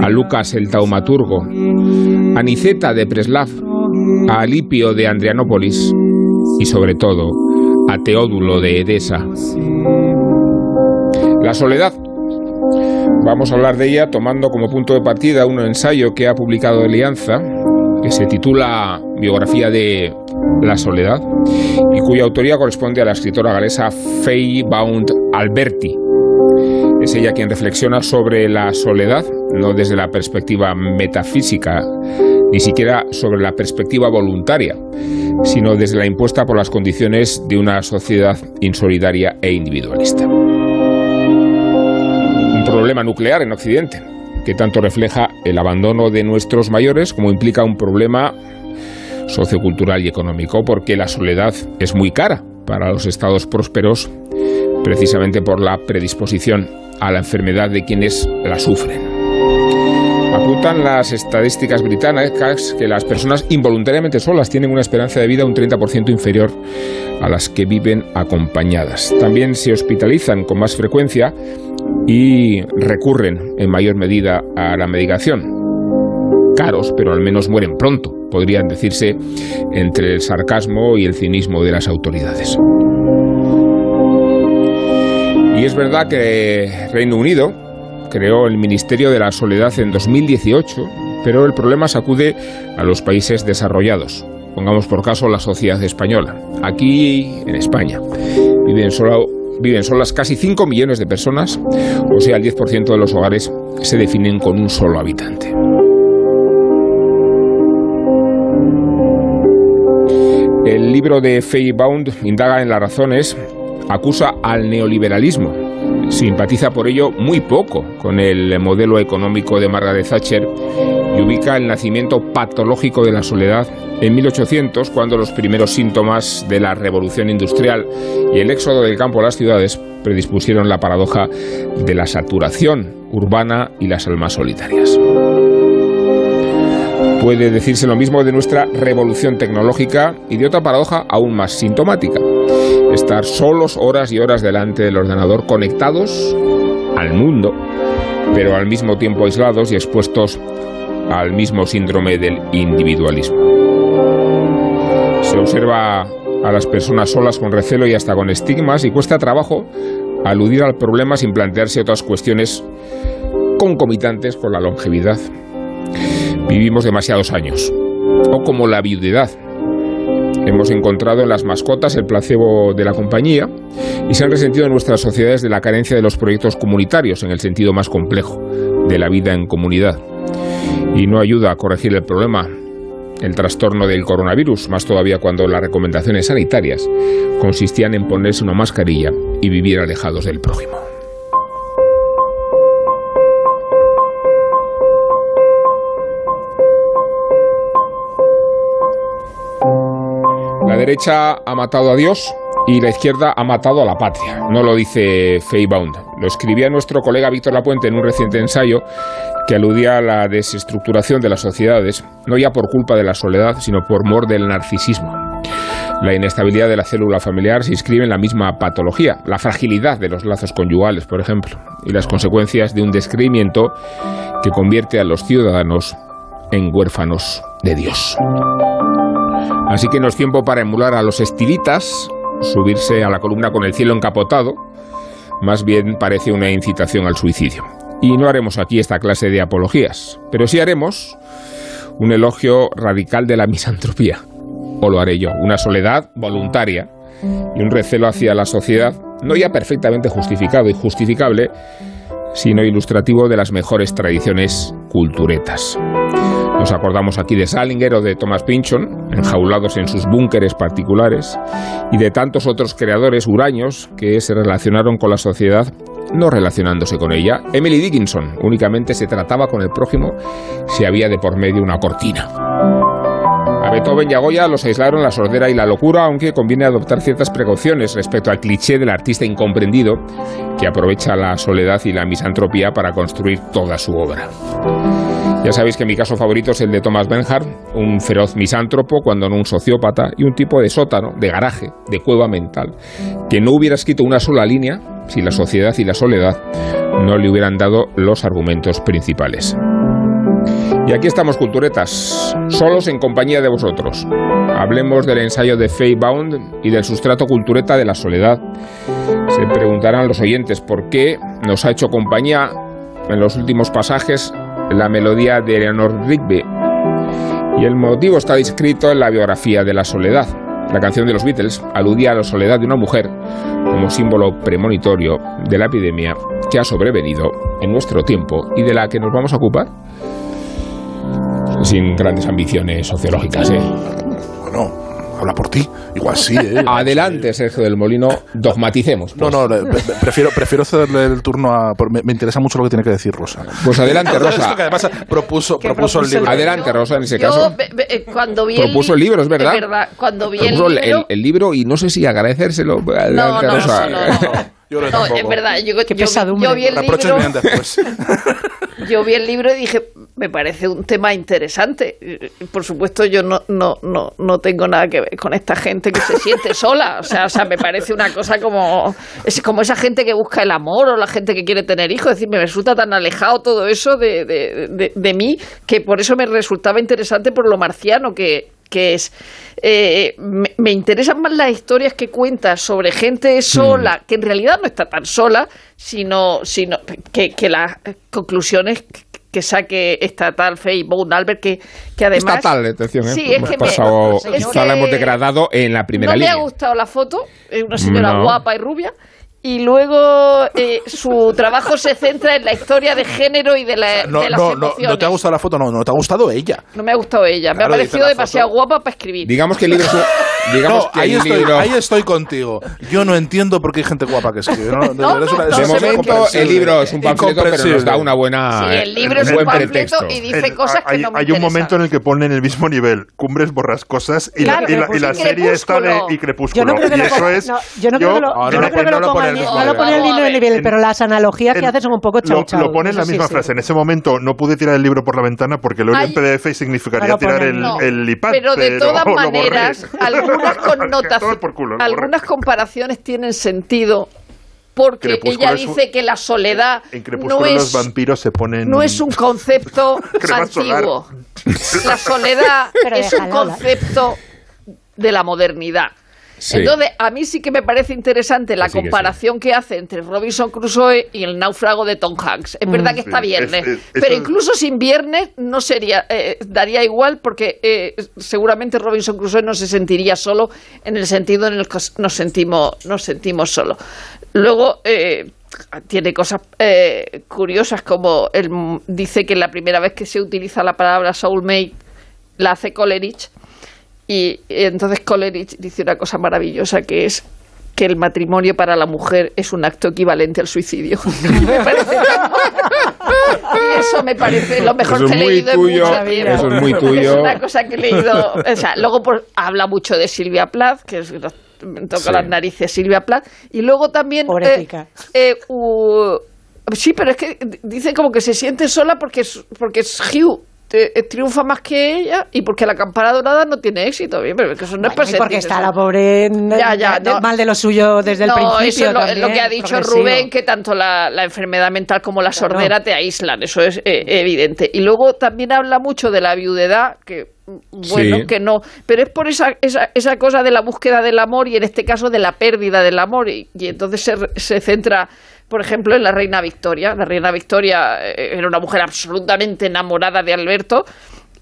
a Lucas el taumaturgo, a Niceta de Preslav, a Alipio de Andrianópolis y sobre todo a Teodulo de Edesa. La soledad. Vamos a hablar de ella tomando como punto de partida un ensayo que ha publicado Alianza, que se titula Biografía de la Soledad y cuya autoría corresponde a la escritora galesa Faye Bound Alberti. Es ella quien reflexiona sobre la soledad, no desde la perspectiva metafísica, ni siquiera sobre la perspectiva voluntaria, sino desde la impuesta por las condiciones de una sociedad insolidaria e individualista. Un problema nuclear en Occidente, que tanto refleja el abandono de nuestros mayores como implica un problema sociocultural y económico, porque la soledad es muy cara para los estados prósperos, precisamente por la predisposición a la enfermedad de quienes la sufren. Apuntan las estadísticas británicas que las personas involuntariamente solas tienen una esperanza de vida un 30% inferior a las que viven acompañadas. También se hospitalizan con más frecuencia y recurren en mayor medida a la medicación. Caros, pero al menos mueren pronto, podrían decirse entre el sarcasmo y el cinismo de las autoridades. Y es verdad que Reino Unido creó el Ministerio de la Soledad en 2018, pero el problema sacude a los países desarrollados. pongamos por caso la sociedad española. Aquí, en España, viven solas casi 5 millones de personas, o sea, el 10% de los hogares se definen con un solo habitante. El libro de Faye Bound indaga en las razones, acusa al neoliberalismo, simpatiza por ello muy poco con el modelo económico de Margaret Thatcher y ubica el nacimiento patológico de la soledad en 1800, cuando los primeros síntomas de la revolución industrial y el éxodo del campo a las ciudades predispusieron la paradoja de la saturación urbana y las almas solitarias. Puede decirse lo mismo de nuestra revolución tecnológica y de otra paradoja aún más sintomática. Estar solos horas y horas delante del ordenador conectados al mundo, pero al mismo tiempo aislados y expuestos al mismo síndrome del individualismo. Se observa a las personas solas con recelo y hasta con estigmas y cuesta trabajo aludir al problema sin plantearse otras cuestiones concomitantes con la longevidad. Vivimos demasiados años. O como la viudedad. Hemos encontrado en las mascotas el placebo de la compañía y se han resentido en nuestras sociedades de la carencia de los proyectos comunitarios en el sentido más complejo de la vida en comunidad. Y no ayuda a corregir el problema, el trastorno del coronavirus, más todavía cuando las recomendaciones sanitarias consistían en ponerse una mascarilla y vivir alejados del prójimo. Derecha ha matado a Dios y la izquierda ha matado a la patria. No lo dice Feybound. Lo escribía nuestro colega Víctor Lapuente en un reciente ensayo que aludía a la desestructuración de las sociedades, no ya por culpa de la soledad, sino por mor del narcisismo. La inestabilidad de la célula familiar se inscribe en la misma patología, la fragilidad de los lazos conyugales, por ejemplo, y las consecuencias de un descreimiento que convierte a los ciudadanos en huérfanos de Dios. Así que no es tiempo para emular a los estilitas, subirse a la columna con el cielo encapotado, más bien parece una incitación al suicidio. Y no haremos aquí esta clase de apologías, pero sí haremos un elogio radical de la misantropía. O lo haré yo, una soledad voluntaria y un recelo hacia la sociedad, no ya perfectamente justificado y justificable, sino ilustrativo de las mejores tradiciones culturetas. Nos acordamos aquí de Salinger o de Thomas Pynchon, enjaulados en sus búnkeres particulares, y de tantos otros creadores huraños que se relacionaron con la sociedad no relacionándose con ella. Emily Dickinson únicamente se trataba con el prójimo si había de por medio una cortina. A Beethoven y a Goya los aislaron la sordera y la locura, aunque conviene adoptar ciertas precauciones respecto al cliché del artista incomprendido que aprovecha la soledad y la misantropía para construir toda su obra. Ya sabéis que mi caso favorito es el de Thomas Benhart, un feroz misántropo, cuando no un sociópata, y un tipo de sótano, de garaje, de cueva mental, que no hubiera escrito una sola línea si la sociedad y la soledad no le hubieran dado los argumentos principales. Y aquí estamos, culturetas, solos en compañía de vosotros. Hablemos del ensayo de Faye Bound y del sustrato cultureta de la soledad. Se preguntarán los oyentes por qué nos ha hecho compañía en los últimos pasajes la melodía de Eleanor Rigby. Y el motivo está descrito en la biografía de la soledad. La canción de los Beatles aludía a la soledad de una mujer como símbolo premonitorio de la epidemia que ha sobrevenido en nuestro tiempo y de la que nos vamos a ocupar sin grandes ambiciones sociológicas. ¿eh? Bueno, habla por ti. Igual sí, ¿eh? Adelante, Sergio del Molino, dogmaticemos. No, no, eh, prefiero, prefiero cederle el turno a... Me, me interesa mucho lo que tiene que decir Rosa. Pues adelante, Rosa. Que además propuso, propuso el libro. Adelante, Rosa, en ese Yo, caso. eh, cuando vi Propuso el libro, es verdad. Cuando vi el Propuso el, libro... el- el libro y no sé si agradecérselo. Adelante, no, Rosa. no, no, no. Yo No, es verdad, yo, yo- pesadumbre. yo vi el Reproches libro, después. yo vi el libro y dije, me parece un tema interesante. Por supuesto, yo no, no, no, no tengo nada que ver con esta gente que se siente sola. O sea, o sea, me parece una cosa como, es como esa gente que busca el amor o la gente que quiere tener hijos. Es decir, me resulta tan alejado todo eso de, de, de- de mí que por eso me resultaba interesante por lo marciano que, que es. Eh, me, me interesan más las historias que cuentas sobre gente sola, que en realidad no está tan sola, sino, sino que, que las conclusiones que saque estatal Faye Bone Albert, que, que además... Estatal, atención, ¿eh? Sí, es hemos que me- pasado, es esta la hemos degradado en la primera no línea. me ha gustado la foto, es una señora No. guapa y rubia. Y luego eh, su trabajo se centra en la historia de género y de, la, No, de las no, no, emociones. no te ha gustado la foto, no, no te ha gustado ella. No me ha gustado ella, me Claro, ha dice parecido demasiado guapa para escribir. Digamos que el libro es digamos No, que ahí estoy, libro- ahí estoy contigo. Yo no entiendo por qué hay gente guapa que escribe. No, de No, verdad, es una- no, es de no, una- momento el libro es un panfleto, pero nos da una buena, Sí, el libro es buen un panfleto pretexto. y dice El- cosas que hay, no me hay un interesan. momento en el que ponen el mismo nivel Cumbres Borrascosas y, Claro, la, y la- y la Crepúsculo. serie esta de y Yo Crepúsculo. no creo que y eso es. no, yo no creo que lo, yo no no que pone- no ponga pone al el mi- mismo no nivel. pone En- pero las analogías que en- hace son un poco chau lo pone en no la misma frase. En ese momento no pude tirar el libro por la ventana porque lo Hay- en PDF y significaría No tirar el, No, iPad. pero de todas lo borré. Algunas connotaciones, algunas comparaciones tienen sentido porque Crepúsculo ella un- dice que la soledad En no es los vampiros se ponen. no es un concepto antiguo. La soledad Pero es un déjalo, concepto de la modernidad. Sí. Entonces, a mí sí que me parece interesante la Que que comparación que hace entre Robinson Crusoe y el náufrago de Tom Hanks. Es verdad que Sí, está viernes, es- es- pero eso- incluso sin viernes no sería, eh, daría igual porque eh, seguramente Robinson Crusoe no se sentiría solo en el sentido en el que nos sentimos, nos sentimos solos. Luego, eh, tiene cosas eh, curiosas como él mm, dice que la primera vez que se utiliza la palabra soulmate la hace Coleridge y entonces Coleridge dice una cosa maravillosa que es que el matrimonio para la mujer es un acto equivalente al suicidio. Me parece tan- y eso me parece lo mejor es que he leído tuyo, en mucho tiempo. eso es muy Es tuyo. una cosa que he leído. O sea, luego por- habla mucho de Silvia Plath, que es, me toca Sí. las narices Silvia Plath. Y luego también. Eh, eh, u- sí, pero es que dice como que se siente sola porque es, porque es Hugh. Eh, triunfa más que ella y porque la campana dorada no tiene éxito bien pero es que eso no es Bueno, y porque está eso- la pobre en- Ya, ya, no. mal de lo suyo desde el principio. eso es lo, es que ha dicho progresivo. Rubén, que tanto la, la enfermedad mental como la Claro. sordera te aíslan, eso es eh, evidente. Y luego también habla mucho de la viudedad, que mm, bueno, Sí. que no, pero es por esa, esa, esa cosa de la búsqueda del amor y en este caso de la pérdida del amor. Y, y entonces se, se centra, por ejemplo, en la reina Victoria. La reina Victoria eh, era una mujer absolutamente enamorada de Alberto.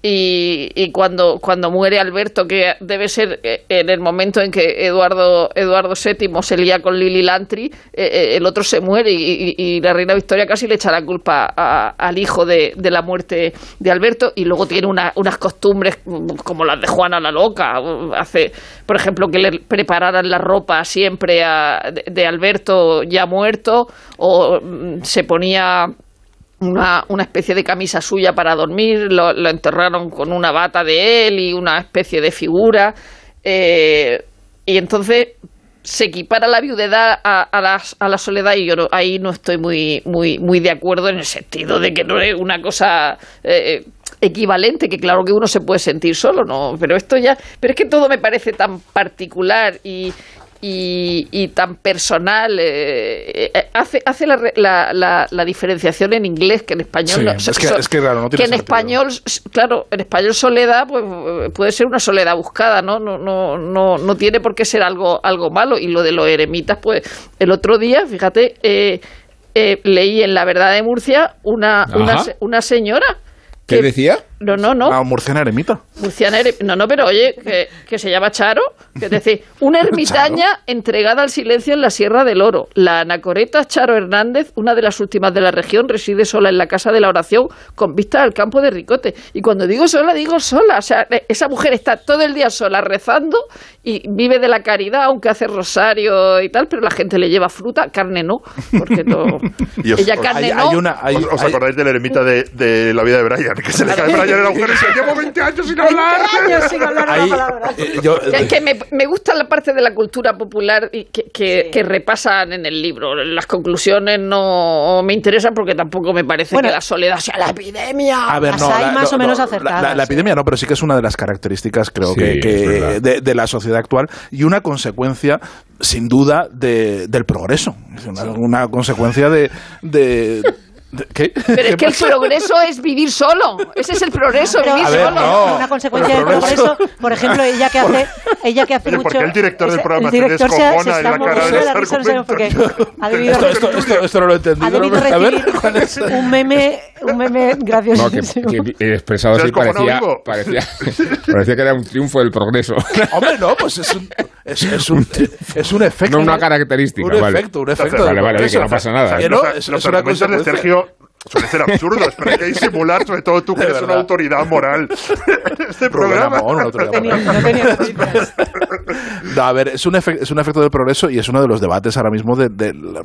Y, y cuando, cuando muere Alberto, que debe ser eh, en el momento en que Eduardo, Eduardo VII se lía con Lili Lantry, eh, eh, el otro se muere y, la reina Victoria casi le echa la culpa a- al hijo de, de la muerte de Alberto y luego tiene una- unas costumbres como las de Juana la Loca. Hace, por ejemplo, que le prepararan la ropa siempre a- de, de Alberto ya muerto o mm, se ponía una, una especie de camisa suya para dormir, lo, enterraron con una bata de él y una especie de figura. eh, y entonces se equipara la viudedad a, la, a la soledad y yo no- ahí no estoy muy, muy, muy de acuerdo en el sentido de que no es una cosa eh, equivalente, que claro que uno se puede sentir solo, no, pero esto ya, pero es que todo me parece tan particular y, y, y tan personal. eh, eh, hace hace la, la, la, la diferenciación en inglés que en español. Sí, no, es que- es que, claro, no tiene que en español, claro, en español soledad pues, puede ser una soledad buscada, ¿no? No, no, no, no tiene por qué ser algo, algo malo. Y lo de los eremitas, pues el otro día, fíjate, eh, eh, leí en La Verdad de Murcia una, una, una señora. ¿Qué decía? No, no, no. La murciana eremita. Murciana ere- No, no, pero oye, que, que se llama Charo, que es decir, una ermitaña entregada al silencio en la Sierra del Oro. La anacoreta Charo Hernández, una de las últimas de la región, reside sola en la casa de la oración con vista al campo de Ricote. Y cuando digo sola, digo sola. O sea, eh, esa mujer está todo el día sola rezando y vive de la caridad, aunque hace rosario y tal, pero la gente le lleva fruta, carne no, porque no. Y os- Ella carne hay- no. hay una- hay- ¿Os, os hay- acordáis de la eremita de, de la vida de Brian? Que se le cae Brian en el agujero y se llevo 20 años sin hablar. años sin hablar Ahí, una palabra. eh, yo- Que, que me, me gusta la parte de la cultura popular y que, que, que repasan en el libro. Las conclusiones no me interesan porque tampoco me parece Bueno. que la soledad sea la epidemia. A ver, no, hay la, más no, o menos no, acertadas, La, la sí. epidemia no, pero sí que es una de las características, creo Sí, que, es que de, de la sociedad actual y una consecuencia, sin duda, de- del progreso. Es una, una consecuencia de, de, ¿Qué? Pero es que el progreso es vivir solo. Ese es el progreso, Pero- vivir A ver, solo. no. una consecuencia Pero del progreso- progreso, por ejemplo, ella que hace, ella que hace ¿por mucho. qué el director del programa el se director se, se descojona en está la cara de la risa, no sé, porque argumento? ha debido, Esto, esto, esto, esto no lo he entendido. ha debido A ver, ¿cuál es? un meme, un meme gracioso. No, que, que expresado ¿Se así parecía, parecía, parecía que era un triunfo del progreso. Hombre, no, pues es un, es, es un, es un efecto. No una característica, Un vale. efecto, un efecto. Vale, vale, que no pasa nada. Que los, no, es, una consecuencia. Sergio Yep. Suelen ser absurdos, pero hay que disimular, sobre todo tú que eres una autoridad moral este programa. Programa, una autoridad Tenía- moral. no tenía noticias. No, a ver, es un, es un efecto del progreso y es uno de los debates ahora mismo de,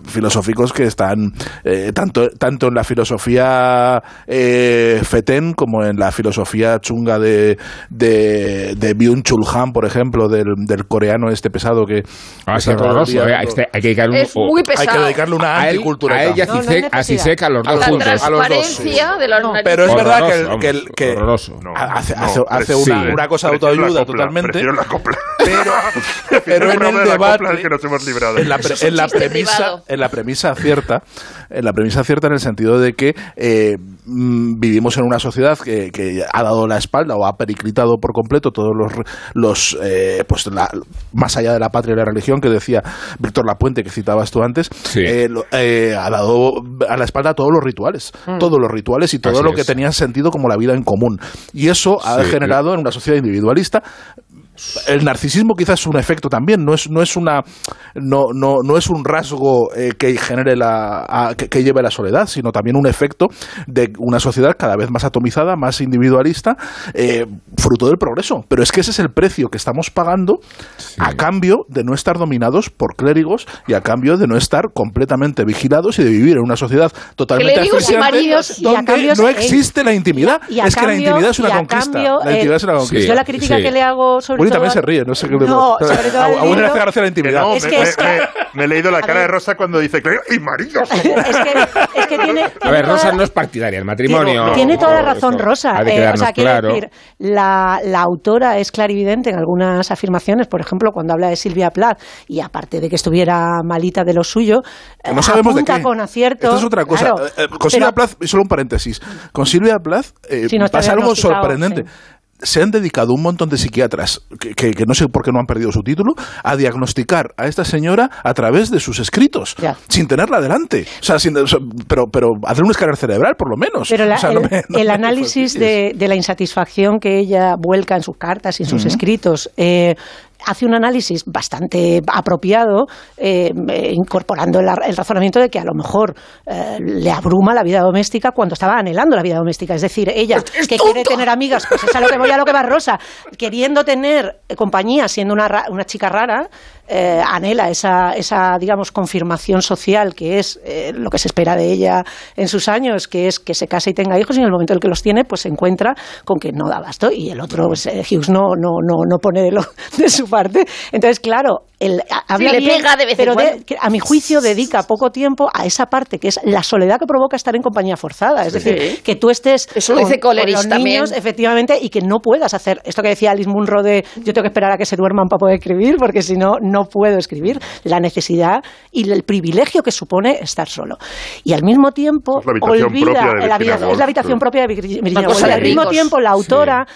filosóficos que están eh, tanto, tanto en la filosofía eh, fetén como en la filosofía chunga de, de, de Byung-Chul Han, por ejemplo, del, del coreano este pesado que... Ah, horroroso. día- eh, hay, que- hay que dedicarle un, Es muy o- pesado. Hay que dedicarle una a él, anticultura. a ella No, no a los dos juntos. Dos, transparencia de No, narices. pero es verdad que. No, hace, no, una, cosa de la autoayuda copla, totalmente. La. Pero, pero en el de la debate que nos hemos librado. en la, pre- en la premisa en la premisa cierta en la premisa cierta en el sentido de que eh, mm, vivimos en una sociedad que, que ha dado la espalda o ha periclitado por completo todos los los eh, pues la- más allá de la patria y la religión que decía Víctor Lapuente que citabas tú antes Sí. eh, lo- eh, ha dado a la espalda todos los rituales todos los rituales y todo Así lo que es. tenía sentido como la vida en común y eso ha Sí. generado en una sociedad individualista el narcisismo quizás es un efecto también, no es, no es una no, no, no es un rasgo eh, que genere la a- que, que lleve la soledad, sino también un efecto de una sociedad cada vez más atomizada, más individualista, eh, fruto del progreso. Pero es que ese es el precio que estamos pagando a cambio de no estar dominados por clérigos y a cambio de no estar completamente vigilados y de vivir en una sociedad totalmente maridos, donde cambio no existe la intimidad. Y a es que la intimidad es una conquista. cambio, la intimidad es una conquista. Yo la crítica Sí. que le hago sobre. También se ríe, no sé qué le No, pasa. sobre todo le libro- hace gracia la intimidad. no, Es me, que me- es que- me- me he leído la A cara ver. de Rosa cuando dice que ¡y maridos! Es que, es que tiene, A tiene ver, toda- Rosa no es partidaria del matrimonio. Tiene, tiene toda la razón Rosa. ha de Eh, o quedarnos sea, quiero claro. decir, la, la autora es clarividente en algunas afirmaciones, por ejemplo, cuando habla de Silvia Plath, y aparte de que estuviera malita de lo suyo, eh, No sabemos de apunta qué. con acierto. Esta es otra cosa. Claro, Eh, eh, con Silvia Plath, solo un paréntesis. Con Silvia Plath eh, Sí, no está pasa algo diagnosticado, sorprendente. Se han dedicado un montón de psiquiatras, que, que- que no sé por qué no han perdido su título, a diagnosticar a esta señora a través de sus escritos, sin tenerla delante. O sea, sin- o sea, pero, pero hacer un escáner cerebral, por lo menos. Pero la- O sea, no el, me- no el análisis de, de la insatisfacción que ella vuelca en sus cartas y en sus escritos eh, hace un análisis bastante apropiado, eh, incorporando el, el razonamiento de que a lo mejor eh, le abruma la vida doméstica cuando estaba anhelando la vida doméstica. Es decir, ella que quiere tener amigas, pues es a lo que voy a lo que va Rosa, queriendo tener eh, compañía, siendo una, una chica rara, eh, anhela esa, esa, digamos, confirmación social que es eh, lo que se espera de ella en sus años, que es que se case y tenga hijos y en el momento en el que los tiene, pues se encuentra con que no da abasto y el otro, pues, eh, Hughes, no, no, no, no pone de, lo- de su parte. Entonces, claro, el, habla le bien, pega de vez en pero de- a mi juicio dedica poco tiempo a esa parte que es la soledad que provoca estar en compañía forzada. Es Sí. decir, que tú estés Eso lo con, dice con los también. niños, efectivamente, y que no puedas hacer esto que decía Alice Munro de yo tengo que esperar a que se duerman para poder escribir, porque si no, no puedo escribir. La necesidad y el privilegio que supone estar solo. Y al mismo tiempo, Es la habitación olvida, propia de la vida- es Woolf. la habitación propia de Vir- Virginia Woolf. Al mismo tiempo, la autora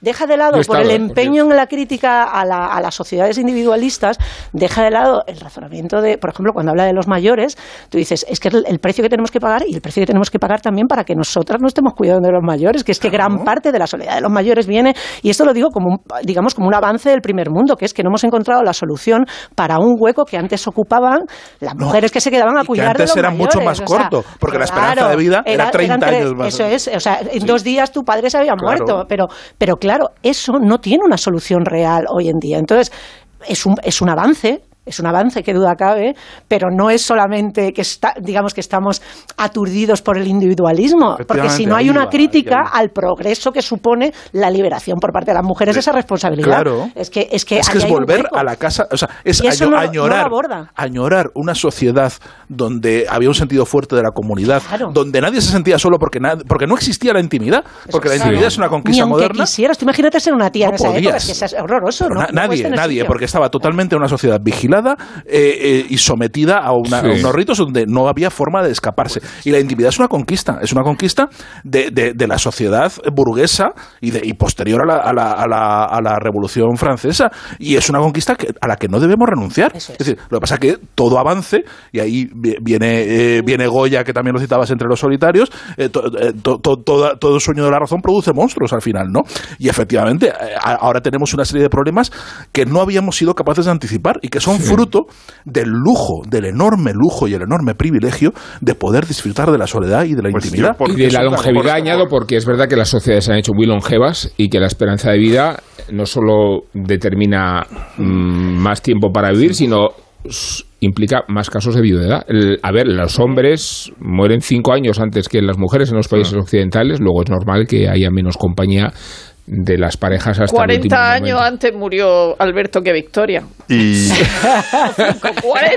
deja de lado, por el empeño en la crítica a, la- a las sociedades individualistas, deja de lado el razonamiento de, por ejemplo, cuando habla de los mayores, tú dices, es que es el, el precio que tenemos que pagar y el precio que tenemos que pagar también para que nosotras no estemos cuidando de los mayores, que es que gran parte de la soledad de los mayores viene, y esto lo digo como un, digamos, como un avance del primer mundo, que es que no hemos encontrado la solución para un hueco que antes ocupaban las No, mujeres que se quedaban a y que cuidar de antes los era mucho más o sea, corto, porque la esperanza de vida era 30 eran tres- años más. Eso es, o sea, en dos días tu padre se había Claro. muerto, pero, pero claro, eso no tiene una solución real hoy en día. Entonces, es un, es un avance. Es un avance que duda cabe, pero no es solamente que está, digamos que estamos aturdidos por el individualismo, porque si no hay una crítica va. al progreso que supone la liberación por parte de las mujeres de esa responsabilidad. Claro. Es que es que, es, que es volver a la casa, o sea, es año- no- añorar, una sociedad donde había un sentido fuerte de la comunidad, Claro. donde nadie se sentía solo porque porque no existía la intimidad, porque la intimidad es una Ni conquista aunque moderna. quisieras, tú imagínate ser una tía No en esa época, es que eso es horroroso, nadie, nadie, porque estaba totalmente en una sociedad vigilada eh, eh, y sometida a, una- Sí. a unos ritos donde no había forma de escaparse. Y la intimidad es una conquista, es una conquista de, de- de la sociedad burguesa y, de, y posterior a la, a, la, a, la, a la Revolución Francesa. Y es una conquista que- a la que no debemos renunciar. Es. decir, lo que pasa es que todo avance, y ahí vi- viene, eh, viene Goya, que también lo citabas entre los solitarios, eh, to- eh, to- to- toda- todo sueño de la razón produce monstruos al final, ¿no? Y efectivamente, eh, a- ahora tenemos una serie de problemas que no habíamos sido capaces de anticipar y que son fruto del lujo, del enorme lujo y el enorme privilegio de poder disfrutar de la soledad y de la intimidad. y de la longevidad añado porque es verdad que las sociedades se han hecho muy longevas y que la esperanza de vida no solo determina mm, más tiempo para vivir, sino implica más casos de viudedad. El- a ver, los hombres mueren cinco años antes que las mujeres en los países occidentales, luego es normal que haya menos compañía de las parejas hasta el último 40 años momento. antes murió Alberto que Victoria. Y,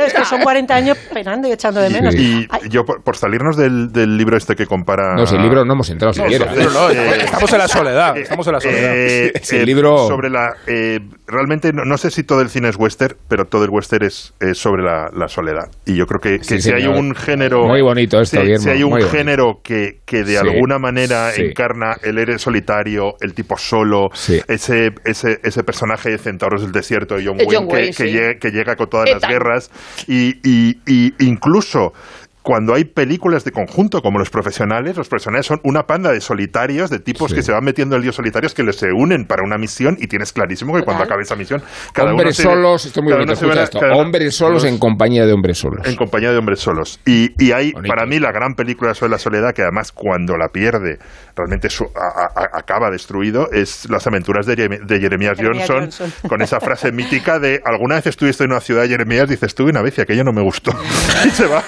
Es que son 40 años penando y echando de menos. y yo, por, por salirnos del, del libro este que compara... No, si el libro no hemos entrado siquiera. eso, No, no, eh, estamos en la soledad, estamos en la soledad. Eh, Sí, el eh, libro- sobre la eh, realmente no, no sé si todo el cine es western pero todo el western es, es sobre la, la soledad y yo creo que, que Sí, si hay señor. un género Muy bonito esto, si, Guillermo, si hay un género que, que de Sí, alguna manera sí. encarna el héroe solitario el tipo solo Sí. ese, ese ese personaje de Centauros del Desierto de John Wayne, John que, Wayne, que llega, que llega con todas las guerras y, y, y incluso cuando hay películas de conjunto como los profesionales, los profesionales son una panda de solitarios, de tipos Sí. que se van metiendo el lío solitarios que les se unen para una misión y tienes clarísimo que cuando acabe esa misión cada uno hombres se- solos, esto es muy cada bonito, uno se verá- escucha esto. cada uno- Hombres solos en compañía de hombres solos. en compañía de hombres solos. Y, y hay, Bonito. para mí, la gran película sobre la soledad, que además cuando la pierde realmente su- a- a- acaba destruido, es Las aventuras de, de Jeremías Johnson, Johnson. con esa frase mítica de alguna vez estuviste en una ciudad, Jeremías, dices, estuve una vez y aquello no me gustó. y, se va,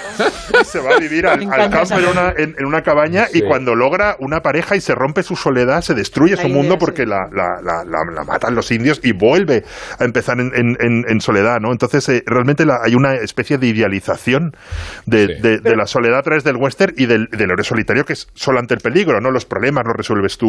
y se va a vivir al, al campo en una, en, en una cabaña Sí. y cuando logra una pareja y se rompe su soledad, se destruye su mundo porque sí. la, la- la- la- la matan los indios y vuelve a empezar en, en- en- en soledad, ¿no? Entonces, eh, realmente la- hay una especie de idealización de, Sí. de- de la soledad a través del western y del, del héroe solitario que es solo ante el peligro, ¿no? Los problemas los resuelves tú.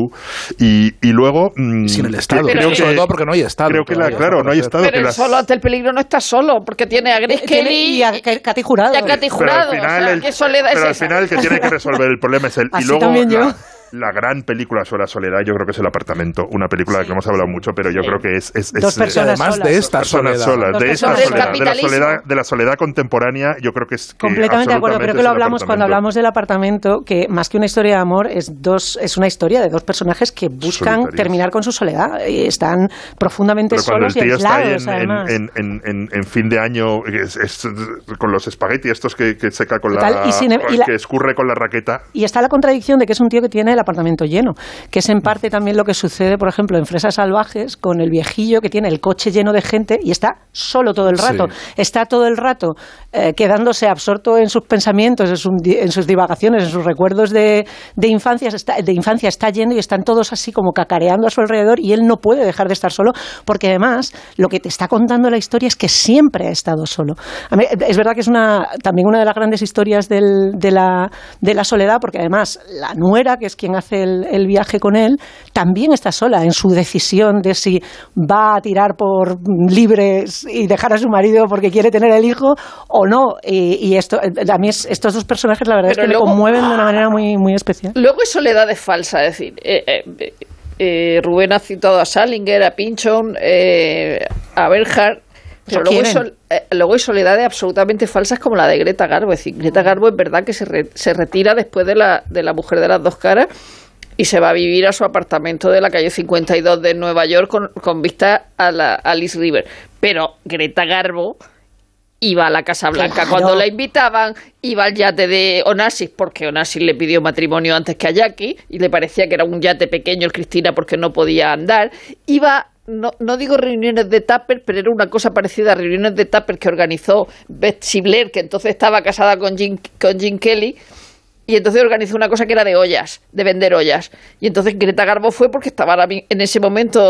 Y, y luego... mm, Sin el Estado, creo que- sobre todo porque no hay Estado. Creo que la, claro, no hay Estado. Pero que él las- solo ante el peligro no está solo, porque tiene a Grace Kelly y a Katy Jurado. y a Katy pero Jurado. al final, o sea, el, ¿qué soledad pero es al final el que tiene que resolver el problema es él. Y luego también yo. la, la gran película sobre la soledad, yo creo que es El apartamento, una película de la que hemos hablado mucho, pero yo creo que es... es- Dos es- personas Además solas. de esta personas soledad. solas, de esta soledad, de la soledad, de la soledad contemporánea, yo creo que es que Completamente de acuerdo. Creo que lo hablamos cuando hablamos del apartamento, que más que una historia de amor es dos es una historia de dos personajes que buscan Solitarios. terminar con su soledad y están profundamente Pero cuando el solos y tío está ahí aislados, en, además. en, en, en- en fin de año, es- es- con los espagueti estos que, que seca con Total, la... y sin- y la- que escurre con la raqueta. Y está la contradicción de que es un tío que tiene el apartamento lleno, que es en parte también lo que sucede, por ejemplo, en Fresas Salvajes, con el viejillo que tiene el coche lleno de gente y está solo todo el rato. Está todo el rato eh, quedándose absorto en sus pensamientos, en, su- en sus divagaciones, en sus recuerdos de, de, infancia, está, de infancia. Está yendo y están todos así como cacareando a su alrededor y él no puede dejar de estar solo porque además lo que te está contando la historia es que siempre ha estado solo. A mí, es verdad que es una, también una de las grandes historias del- de, la, de la soledad porque además la nuera, que es quien hace el, el viaje con él, también está sola en su decisión de si va a tirar por libres y dejar a su marido porque quiere tener el hijo o no. Y, y esto, a mí es- estos dos personajes la verdad Pero es que luego- me conmueven de una manera muy, muy especial. Luego hay soledades falsas, es decir, eh, eh, eh, Rubén ha citado a Salinger, a Pinchon, eh, a Bernhardt. Pero luego hay, sol- eh, luego hay soledades absolutamente falsas como la de Greta Garbo. Es decir, Greta Garbo es verdad que se, re- se retira después de la, de la mujer de las dos caras y se va a vivir a su apartamento de la calle 52 de Nueva York con, con vista a la Alice River. Pero Greta Garbo iba a la Casa Blanca Claro. cuando la invitaban, iba al yate de Onassis porque Onassis le pidió matrimonio antes que a Jackie y le parecía que era un yate pequeño el Cristina porque no podía andar. Iba, no, no digo reuniones de Tupper, pero era una cosa parecida a reuniones de Tupper que organizó Betsy Blair, que entonces estaba casada con Jim, con Jim Kelly. Y entonces organizó una cosa que era de ollas, de vender ollas. Y entonces Greta Garbo fue porque estaba en ese momento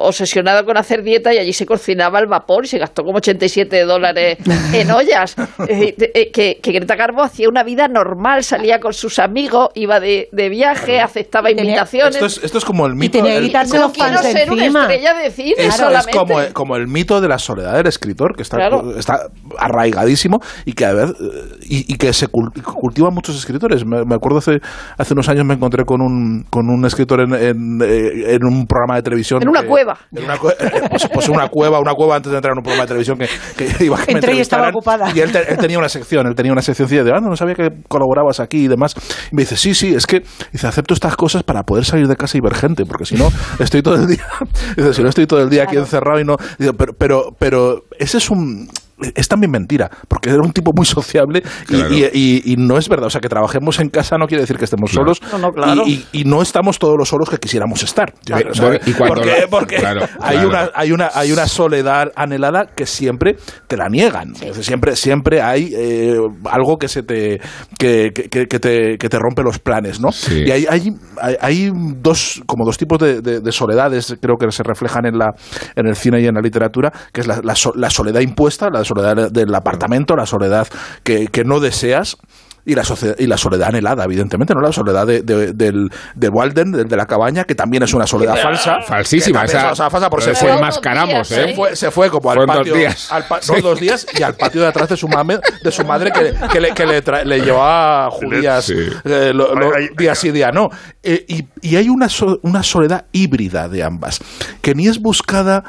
obsesionada con hacer dieta y allí se cocinaba al vapor y se gastó como 87 dólares en ollas. Eh, eh, que, que Greta Garbo hacía una vida normal, salía con sus amigos, iba de, de viaje, aceptaba invitaciones. Esto es, esto es como el mito. tenía el- quiero de ser una encima. estrella de cine Eso es como, como el mito de la soledad del escritor, que está, Claro. está arraigadísimo y que, a ver, eh, y, y que se cul- cultivan muchos escritores. Me, me acuerdo hace, hace unos años me encontré con un, con un escritor en, en, eh, en un programa de televisión. En una que- cueva. en una eh, pues, pues una cueva, una cueva antes de entrar en un programa de televisión que, que iba a que me y estaba ocupada. Y él, te- él tenía una sección, él tenía una sección de, ah, no, no sabía que colaborabas aquí y demás. Y me dice, sí, sí, es que dice, acepto estas cosas para poder salir de casa y ver gente, porque si no, estoy todo el día, dice, si no estoy todo el día aquí encerrado y no, pero, pero, pero ese es un es también mentira, porque era un tipo muy sociable y, Claro. y- y- y no es verdad. O sea, que trabajemos en casa no quiere decir que estemos Claro. solos No, no, claro. y, y- y no estamos todos los solos que quisiéramos estar. O sea, y porque lo- porque claro, hay. Una, hay, una, hay una soledad anhelada que siempre te la niegan. Siempre, siempre hay eh, algo que se te que, que- que- que te, que te rompe los planes, ¿no? Sí. Y hay, hay, hay- hay dos, como dos tipos de, de- de soledades, creo que se reflejan en, la, en el cine y en la literatura, que es la, la so- la soledad impuesta, la soledad del apartamento, la soledad que, que no deseas. Y la, y la soledad anhelada, evidentemente, ¿no? La soledad de, de- del, de Walden, del de la cabaña, que también es una soledad falsa. Falsísima, esa- es una falsa pero se se fue, enmascaramos, días, ¿eh? se fue, se fue como al patio, días. al pa- Sí. no, dos días y al patio de atrás de su, mame, de su madre que, que le, que le, tra- le llevaba judías Sí. eh, lo- lo- día sí día no. Eh, y, y hay una, so- una soledad híbrida de ambas, que ni es buscada...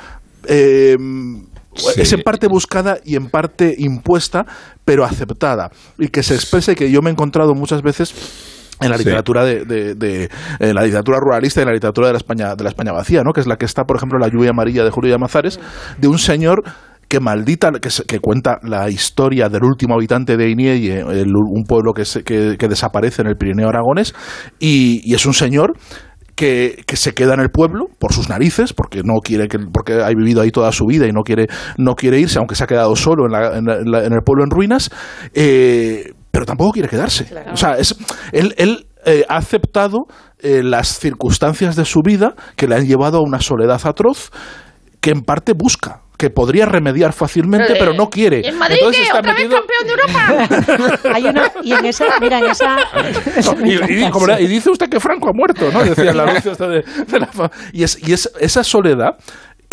eh, Sí. Es en parte buscada y en parte impuesta, pero aceptada. Y que se expresa y que yo me he encontrado muchas veces en la Sí. literatura de, de- de- en la literatura ruralista y en la literatura de la España de la España vacía, ¿no? Que es la que está, por ejemplo, la lluvia amarilla de Julio Llamazares, de un señor que maldita, que, que cuenta la historia del último habitante de Inieye, el- un pueblo que, se- que, que desaparece en el Pirineo aragonés, y, y es un señor que, que se queda en el pueblo por sus narices, porque no quiere que, porque ha vivido ahí toda su vida y no quiere, no quiere irse, aunque se ha quedado solo en, la- en la- en el pueblo en ruinas, eh, pero tampoco quiere quedarse. O sea, es, él, él, eh, ha aceptado eh, las circunstancias de su vida que le han llevado a una soledad atroz que en parte busca que podría remediar fácilmente, Eh, pero no quiere. ¿Y en Madrid Entonces qué? está ¿Otra vez metido- campeón de Europa? Hay una, y en esa, mira, en esa. y, y- como y dice usted que Franco ha muerto, ¿no? Decía el anuncio este de, de la fa- y es, y es esa soledad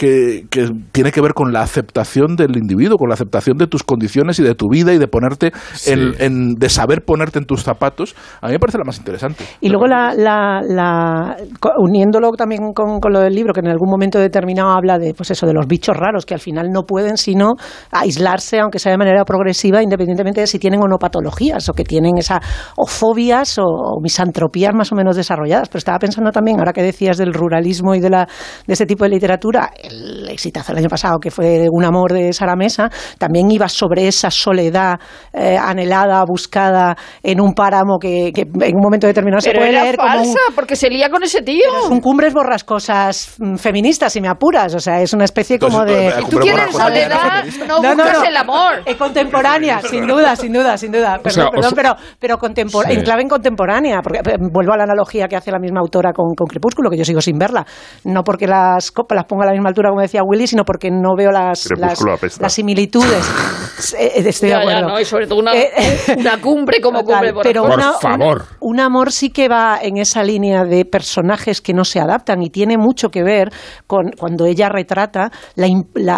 que, que tiene que ver con la aceptación del individuo, con la aceptación de tus condiciones y de tu vida y de ponerte Sí. en, en- de saber ponerte en tus zapatos, a mí me parece la más interesante. Y luego la, la, la- uniéndolo también con, con lo del libro, que en algún momento determinado habla de pues eso, de los bichos raros, que al final no pueden sino aislarse, aunque sea de manera progresiva, independientemente de si tienen o no patologías, o que tienen esa o fobias o, o misantropías más o menos desarrolladas. Pero estaba pensando también, ahora que decías del ruralismo y de la de este tipo de literatura, el exitazo el año pasado, que fue Un amor de Sara Mesa, también iba sobre esa soledad eh, anhelada, buscada en un páramo que, que en un momento determinado se Pero puede era leer como un, falsa, porque se lía con ese tío. es un cumbres borrascosas mm, feministas, si me apuras. O sea, es una especie como Entonces, de. Si tú quieres soledad, no, No, no, buscas no. el amor. Eh, contemporánea, sin duda, sin duda, sin duda. Perdón, sea, perdón, os- pero, pero contempor- Sí. en clave en contemporánea. Porque eh, vuelvo a la analogía que hace la misma autora con, con Crepúsculo, que yo sigo sin verla. No porque las copas las ponga a la misma altura, como decía Willy, sino porque no veo las, las, similitudes. Eh, eh, Estoy de Ya, ya, acuerdo. no, y sobre todo una, Eh, una cumbre como cumbre por pero Por una- favor. Un, un amor sí que va en esa línea de personajes que no se adaptan y tiene mucho que ver con cuando ella retrata la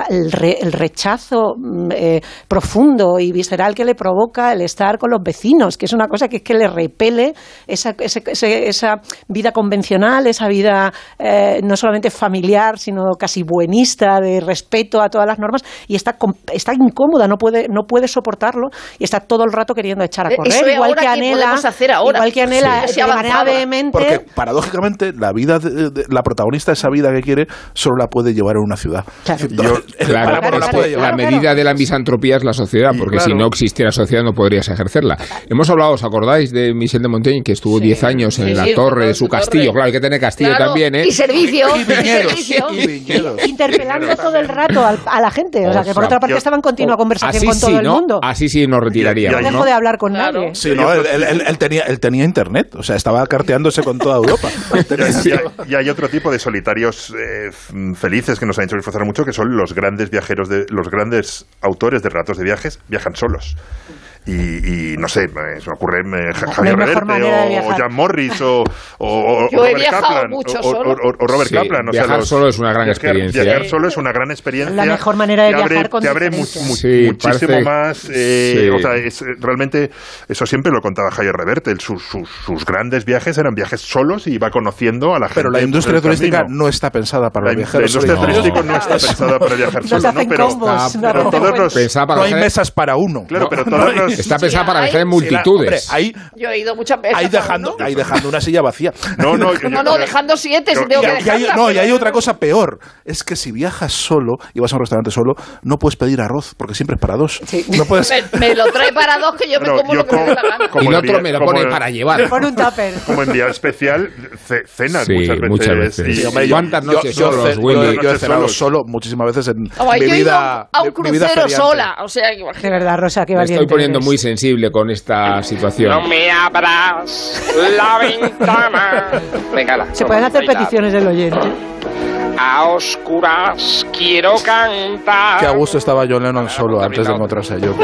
el, re- el rechazo mm, eh, profundo y visceral que le provoca el estar con los vecinos, que es una cosa que es que le repele esa, ese- ese- esa vida convencional, esa vida eh, no solamente familiar, sino casi buenista, de respeto a todas las normas, y está, com- está incómoda, no puede, no puede soportarlo y está todo el rato queriendo echar a Eh, correr, eso es igual ahora que anhela, hacer ahora. igual que anhela Sí. de manera vehemente. Porque paradójicamente la vida de, de- la protagonista esa vida que quiere solo la puede llevar en una ciudad. Claro. Yo- Claro, la medida de la misantropía es la sociedad, porque si no existiera sociedad no podrías ejercerla. Hemos hablado, ¿os acordáis de Michel de Montaigne, que estuvo 10 años en Sí, la sí, torre de su su torre. castillo? Claro, hay que tener castillo Claro, también, ¿eh? Y servicio. Y y servicio. y interpelando todo el rato al- a la gente. O sea, que por otra parte yo- estaba en continua conversación con todo sí, el ¿no? mundo. Así sí nos retiraríamos, No dejo ¿no? de hablar con nadie. Sí, no, él, él- él- él tenía, él tenía internet, o sea, estaba carteándose con toda Europa. Y hay, y hay otro tipo de solitarios eh, felices que nos han hecho disfrutar mucho, que son los grandes viajeros, de, los grandes autores de relatos de viajes, viajan solos. Y, y no sé, me- se me ocurre eh, Javier Reverte o, viajar. o Jan Morris o, o- o- o Yo he Robert Kaplan. mucho o, Robert Sí, Kaplan. o sea, viajar los- solo es una gran viajar- experiencia. Viajar solo es una gran experiencia. La mejor manera de Te abre- viajar con Te abre mu- diferencia. mu- Sí, muchísimo parece- más. eh, sí. O sea, es, eh, realmente, eso siempre lo contaba Javier Reverte. sus, sus- sus grandes viajes eran viajes solos y iba conociendo a la gente. Pero la industria turística no está pensada para La, los la industria turística no está pensada para viajar solo, ¿no? Pero, combos. pero no, todos los, Pensaba para No hay viajar- mesas para uno. Claro, No, pero todas las- Está pensada para viajar en Sí, la- hombre, multitudes. ahí, Yo he ido muchas veces. ahí dejando, ahí dejando una silla vacía. No, no, yo- No, no, dejando siete, si Yo- tengo Y, que y hay, no, y hay pero- otra cosa peor. Es que si viajas solo y vas a un restaurante solo, no puedes pedir arroz, porque siempre es para dos. No puedes... Me, me lo trae para dos que yo me como yo lo que me dé la gana. como y el otro me lo como pone el- para llevar. Pon un tupper. como enviar especial, ce- cenas Sí, muchas veces. muchas veces. y- Sí, y- hombre, yo- ¿Cuántas noches yo, solos, yo- Willy? yo he cenado solo muchísimas veces en mi vida, a un crucero sola. O sea, que De verdad, Rosa, qué Me valiente. estoy poniendo. Muy sensible con esta situación. No me abras la ventana. Venga, la, Se pueden hacer peticiones del oyente. A oscuras quiero cantar. Qué a gusto estaba John Lennon solo antes de encontrarse a yo.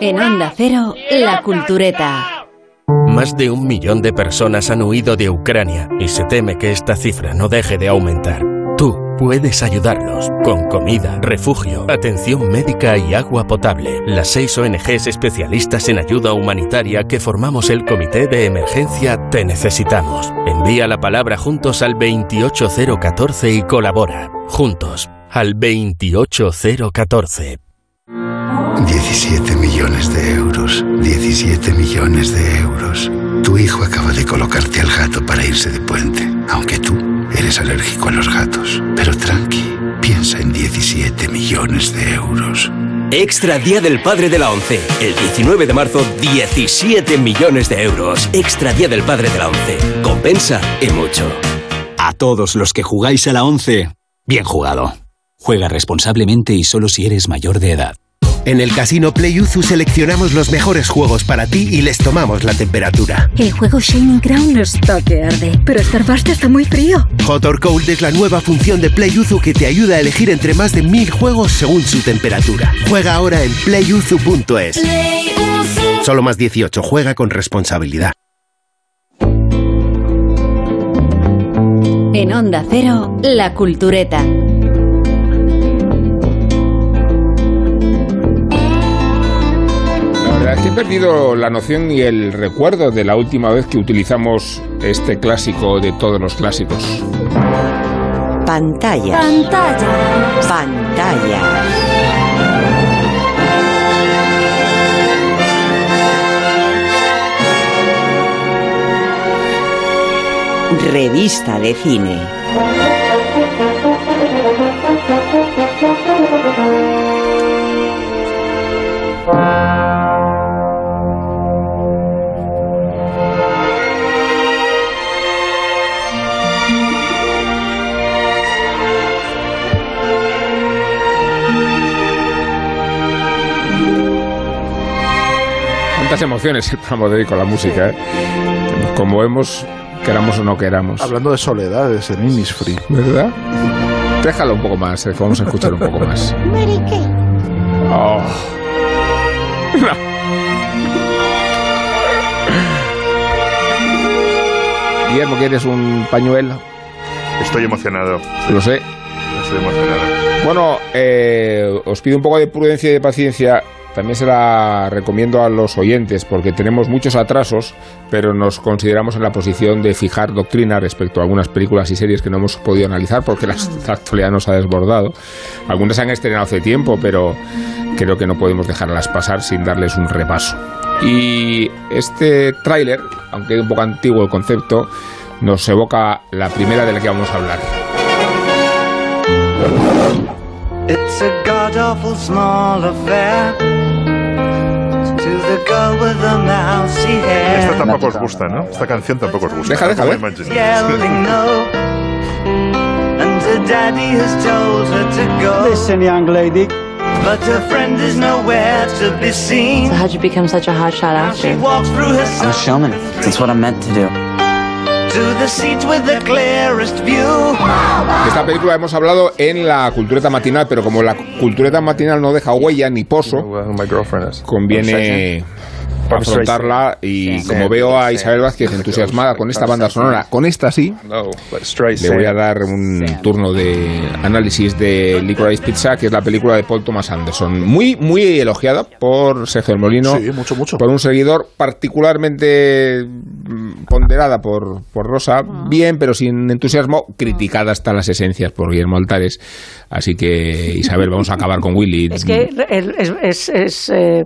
En Onda Cero, La Cultureta. Más de un millón de personas han huido de Ucrania y se teme que esta cifra no deje de aumentar. Tú puedes ayudarlos con comida, refugio, atención médica y agua potable. Las seis ONGs especialistas en ayuda humanitaria que formamos el Comité de Emergencia Te Necesitamos. Envía la palabra juntos al 28014 y colabora. Juntos al 28014. 17 millones de euros. 17 millones de euros. Tu hijo acaba de colocarte al gato para irse de puente, aunque tú eres alérgico a los gatos. Pero tranqui, piensa en 17 millones de euros. Extra Día del Padre de la ONCE. El 19 de marzo, 17 millones de euros. Extra Día del Padre de la ONCE. Compensa y mucho. A todos los que jugáis a la 11, bien jugado. Juega responsablemente y solo si eres mayor de edad. En el Casino PlayUzu seleccionamos los mejores juegos para ti y les tomamos la temperatura. El juego Shining Crown está que arde, pero Starburst está muy frío. Hot or Cold es la nueva función de PlayUzu que te ayuda a elegir entre más de mil juegos según su temperatura. Juega ahora en playuzu.es. Solo más 18. Juega con responsabilidad. En Onda Cero, La Cultureta. Que he perdido la noción y el recuerdo de la última vez que utilizamos este clásico de todos los clásicos. Pantallas. Pantalla. Pantallas. Revista de cine. Emociones el programa de hoy con la música, ¿eh? Como vemos, queramos o no queramos. Hablando de soledades en Innisfree. ¿Verdad? Déjalo un poco más, eh, que vamos a escuchar un poco más. Oh. Guillermo, ¿quieres un pañuelo? Estoy emocionado. Lo sé. Estoy emocionado. Bueno, eh, os pido un poco de prudencia y de paciencia. También se la recomiendo a los oyentes porque tenemos muchos atrasos, pero nos consideramos en la posición de fijar doctrina respecto a algunas películas y series que no hemos podido analizar porque la, la actualidad nos ha desbordado. Algunas se han estrenado hace tiempo, pero creo que no podemos dejarlas pasar sin darles un repaso. Y este tráiler, aunque es un poco antiguo el concepto, nos evoca la primera de la que vamos a hablar. It's a god awful small affair Esta tampoco os gusta, ¿no? Esta canción tampoco os gusta. Deja, deja, Como ver. Eh? Imagine. Yelling no, and daddy has told her to go. Listen, young lady. But her friend is nowhere to be seen. So how'd you become such a hotshot She actor? walks through her I'm a showman. That's what I'm meant to do. De esta película hemos hablado en la cultureta matinal, pero como la cultureta matinal no deja huella ni pozo, conviene afrontarla y como veo a Isabel Vázquez entusiasmada con esta banda sonora, con esta sí, le voy a dar un turno de análisis de Licorice Pizza, que es la película de Paul Thomas Anderson. Muy, muy elogiada por Sergio Molino, Sí, mucho, mucho. por un seguidor particularmente mm, ponderada por, por Rosa, bien, pero sin entusiasmo, criticada hasta las esencias por Guillermo Altares. Así que, Isabel, vamos a acabar con Willy. Es que el- es, es- es, eh,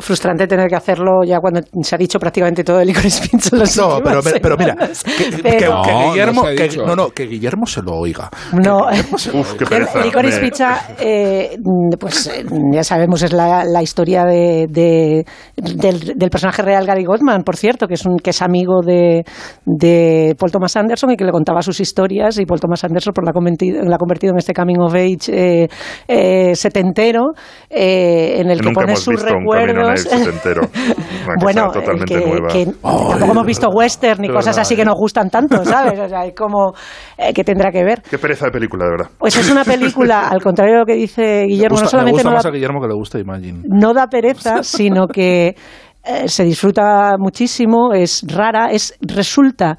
frustrante tener que hacerlo ya cuando se ha dicho prácticamente todo el Licorice Pizza en las No, pero, pero mira, que, que- Pero- que No, no Guillermo, que- dicho. no, no, que Guillermo se lo oiga. No, Uf, qué el pereza. Licorice Pizza, eh, pues eh, ya sabemos, es la, la historia de, de- del, del personaje real Gary Goldman, por cierto, que es, un, que es amigo de, de Paul Thomas Anderson y que le contaba sus historias y Paul Thomas Anderson pues, la, ha convertido, la ha convertido en este coming of age eh, eh, setentero eh, en el Que pone hemos sus visto bueno, cosa totalmente que, nueva. que tampoco hemos visto western ni cosas así que nos gustan tanto, ¿sabes? O sea, es como eh, que tendrá que ver. Qué pereza de película, de verdad. Pues es una película, al contrario de lo que dice Guillermo, gusta, no me solamente gusta no más da, a Guillermo que le gusta Imagine. no da pereza, sino que eh, se disfruta muchísimo, es rara, es resulta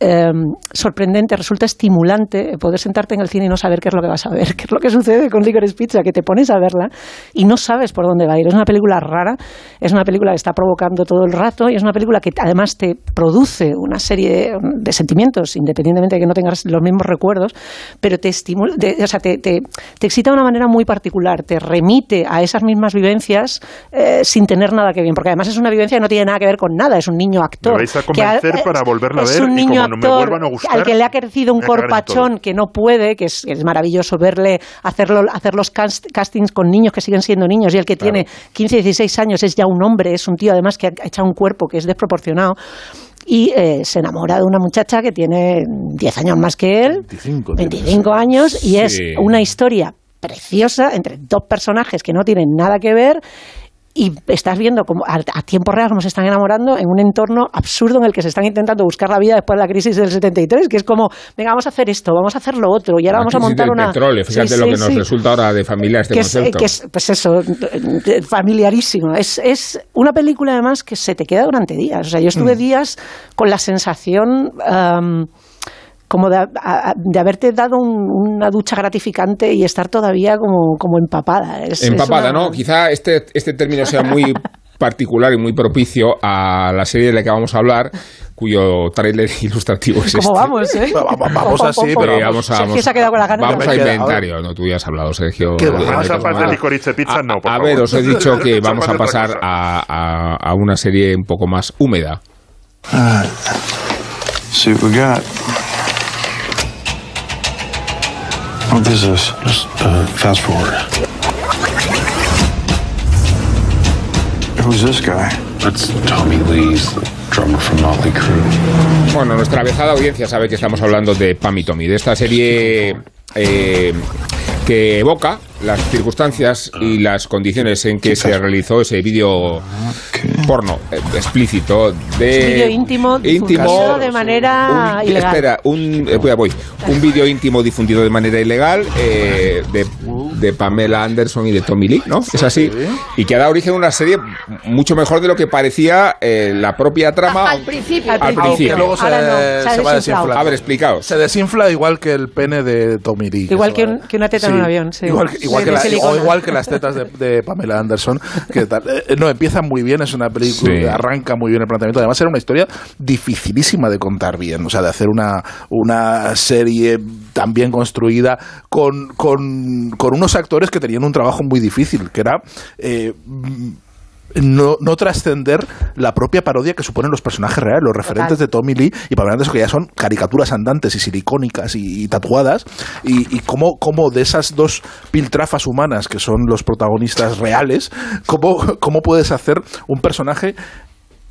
eh, sorprendente, resulta estimulante poder sentarte en el cine y no saber qué es lo que vas a ver, qué es lo que sucede con Licorice Pizza, que te pones a verla y no sabes por dónde va a ir. Es una película rara, es una película que está provocando todo el rato y es una película que además te produce una serie de sentimientos, independientemente de que no tengas los mismos recuerdos, pero te estimula, te- o sea, te, te- te excita de una manera muy particular, te remite a esas mismas vivencias eh, sin tener nada que ver, porque además es una vivencia que no tiene nada que ver con nada, es un niño actor. Me vais a que convencer eh, para volverla a es ver un y niño me actor a gustar, al que le ha crecido un corpachón que no puede, que es, es maravilloso verle hacerlo, hacer los cast- castings con niños que siguen siendo niños y el que tiene 15, 16 años es ya un hombre, es un tío además que ha echado un cuerpo que es desproporcionado y eh, se enamora de una muchacha que tiene 10 años más que él, 25, 25 años, y es Sí. una historia preciosa entre dos personajes que no tienen nada que ver y estás viendo como a, a tiempo real cómo se están enamorando en un entorno absurdo en el que se están intentando buscar la vida después de la crisis del 73, que es como, venga, vamos a hacer esto, vamos a hacer lo otro, y ahora La vamos a montar del una... petróleo, fíjate Sí, lo sí, que nos sí. resulta ahora de familia este Que es, concepto. que es, pues eso, eh, familiarísimo. Es, es una película además que se te queda durante días. O sea, yo estuve Mm. días con la sensación am, como de, a- de haberte dado un- una ducha gratificante y estar todavía como, como empapada. Es- es Empapada, una- ¿no? Quizá este, este término sea muy particular y muy propicio a la serie de la que vamos a hablar, cuyo tráiler ilustrativo es ¿Cómo este. vamos, eh? Va- va- vamos así, pero vamos a, Sergio vamos, se ha quedado con la gana. vamos a inventario. No, tú ya has hablado, Sergio. ¿Qué Vamos a pasar de licorice pizza, no, por A ver, os he dicho que vamos a Vamos pasar a, a- a una serie un poco más húmeda. See what we got. What is this? Just uh, fast forward. Who's this guy? That's Tommy Lee's drummer from Motley Crue. Bueno, nuestra avezada audiencia sabe que estamos hablando de Pam y Tommy, de esta serie eh, que evoca las circunstancias y las condiciones en que se realizó ese vídeo porno eh, explícito de Vídeo íntimo, difundido de manera un- ilegal. Espera, un eh, voy, voy. un vídeo íntimo difundido de manera ilegal eh, de, de Pamela Anderson y de Tommy Lee, ¿no? Es así. Y que ha dado origen a una serie mucho mejor de lo que parecía eh, la propia trama. Al principio. Al principio. luego se, Ahora no, se se va desinflando. A ver, explicaos. Se desinfla igual que el pene de Tommy Lee. Igual que, un- que una teta en Sí, un avión. sí. Igual, que, igual que la- o igual que las tetas de, de Pamela Anderson. Que tal. Eh, no, empieza muy bien, es una película, Sí. arranca muy bien el planteamiento. Además, era una historia dificilísima de contar bien. O sea, de hacer una, una serie tan bien construida con, con, con unos actores que tenían un trabajo muy difícil, que era. eh, no, no trascender la propia parodia que suponen los personajes reales, los referentes de Tommy Lee y Pamela Anderson, que ya son caricaturas andantes y silicónicas y, y tatuadas, y, y cómo, cómo de esas dos piltrafas humanas que son los protagonistas reales, cómo, cómo puedes hacer un personaje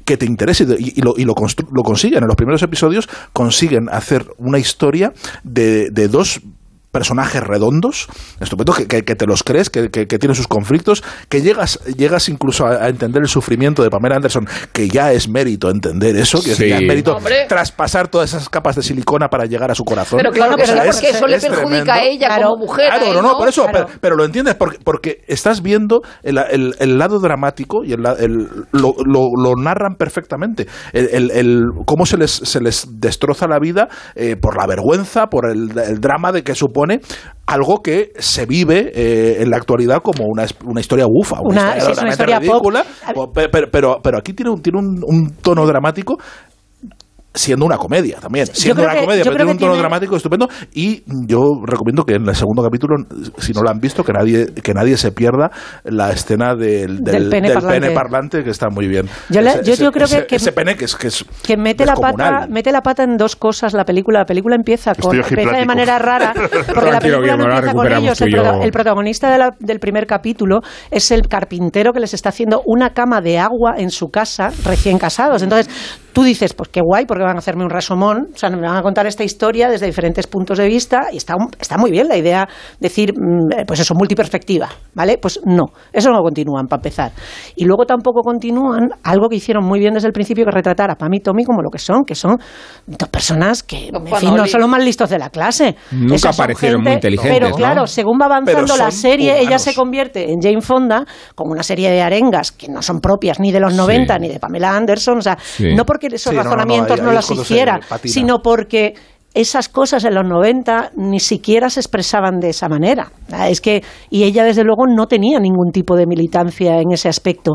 que te interese y, y lo, y lo, lo consiguen. En los primeros episodios consiguen hacer una historia de, de dos personajes redondos, estupendo, que, que- que te los crees, que, que, que tienen sus conflictos, que llegas, llegas incluso a, a entender el sufrimiento de Pamela Anderson, que ya es mérito entender eso, que Sí. es ya es mérito Hombre. traspasar todas esas capas de silicona para llegar a su corazón. Pero claro que O sea, sí, es- porque eso le perjudica tremendo. a ella Claro. como mujer. Claro, él, no, no, por eso, Claro. pero, pero lo entiendes, porque, porque estás viendo el, el- el lado dramático y el, la- el- lo, lo- lo narran perfectamente. El, el- el- cómo se les, se les destroza la vida eh, por la vergüenza, por el, el drama de que supone algo que se vive eh, en la actualidad como una, una historia bufa, Una- sí, es una historia ridícula, pero, pero, pero aquí tiene un, tiene un, un tono dramático siendo una comedia también, siendo una que- comedia, pero tiene un tono tiene- dramático estupendo y yo recomiendo que en el segundo capítulo, si no lo han visto, que nadie que nadie se pierda la escena del, Del pene parlante. parlante, que está muy bien. Yo le- yo- yo creo que- ese, que- ese pene que es que es que mete la pata mete la pata en dos cosas la película la película empieza con empieza de manera rara porque la película no empieza con ellos. el, protagonista de la- del primer capítulo es el carpintero que les está haciendo una cama de agua en su casa recién casados. Entonces tú dices pues qué guay porque van a hacerme un resumón o sea me van a contar esta historia desde diferentes puntos de vista y está está muy bien la idea decir mm, pues eso multiperspectiva vale pues no eso no continúan para empezar. Y luego tampoco continúan algo que hicieron muy bien desde el principio que retratar a Pam y Tommy como lo que son que son dos personas que en fin, no son los más listos de la clase. Nunca son parecieron muy inteligentes, pero ¿no? claro según va avanzando la serie ella se convierte en Jane Fonda con una serie de arengas que no son propias ni de los 90 ni de Pamela Anderson o sea Sí. no porque esos Sí, no, no, no, razonamientos ahí- ahí se hiciera sino porque esas cosas en los 90 ni siquiera se expresaban de esa manera. Ah, Es que, y ella desde luego no tenía ningún tipo de militancia en ese aspecto.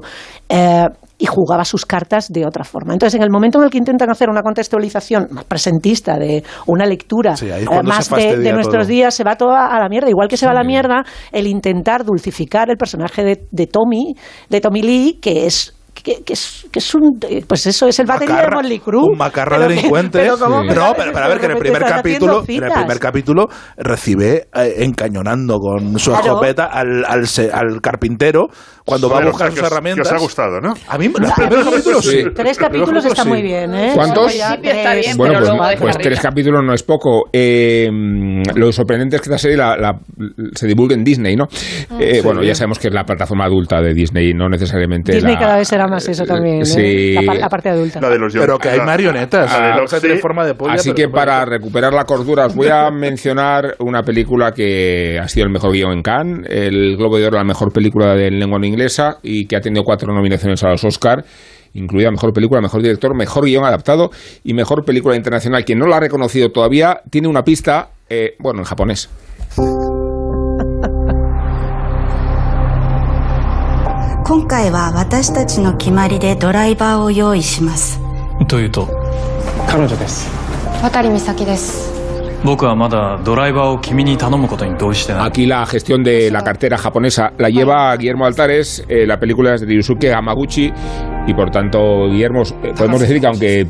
Eh, y jugaba sus cartas de otra forma. Entonces, en el momento en el que intentan hacer una contextualización más presentista de una lectura Sí, eh, más de, nuestros todo. días, se va toda a la mierda. Igual que se va a la mierda el intentar dulcificar el personaje de, de Tommy, de Tommy Lee, que es que, que es, que es un pues eso es el batería de Macarra, Motley Crue un macarra Pero que- delincuente. pero ¿cómo? Sí. No, pero, pero a ver que en el de primer capítulo, en el primer capítulo recibe eh, encañonando con su Claro. escopeta al, al, al carpintero cuando va a buscar sus herramientas. Que os ha gustado, ¿no? A mí los primeros capítulos sí. Tres capítulos está muy bien, ¿eh? ¿Cuántos? Bueno, pero pues, pues tres capítulos no es poco. Eh, lo sorprendente es que esta serie la, la- se divulgue en Disney, ¿no? Eh, bueno, ya sabemos que es la plataforma adulta de Disney, no necesariamente Disney la- cada vez será más eso también, ¿eh? Sí. la, la parte adulta. La de los Pero que hay la- marionetas. la de Ah, sí. forma de polla, Así que para recuperar la cordura os voy a mencionar una película que ha sido el mejor guion en Cannes, el Globo de Oro, la mejor película de lengua no inglesa y que ha tenido cuatro nominaciones a los Oscar, incluida mejor película, mejor director, mejor guion adaptado y mejor película internacional. Quien no la ha reconocido todavía tiene una pista, eh, bueno, en japonés. Aquí la gestión de la cartera japonesa la lleva Guillermo Altares, eh, la película es de Yusuke Hamaguchi y por tanto, Guillermo, eh, podemos decir que aunque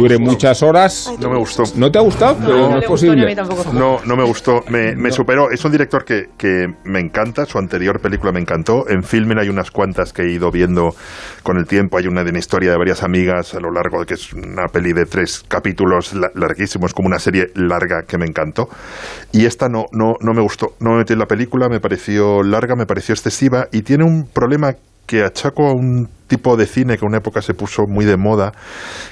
dure muchas horas... No me gustó. ¿No te ha gustado? Pero no, es posible. No, no me gustó. Me, me superó. Es un director que, que me encanta. Su anterior película me encantó. En Filmen hay unas cuantas que he ido viendo con el tiempo. Hay una de una historia de varias amigas a lo largo de que es una peli de tres capítulos la- larguísimos, como una serie larga que me encantó. Y esta no, no, no me gustó. No me metí en la película, me pareció larga, me pareció excesiva y tiene un problema que achaco a un tipo de cine que en una época se puso muy de moda,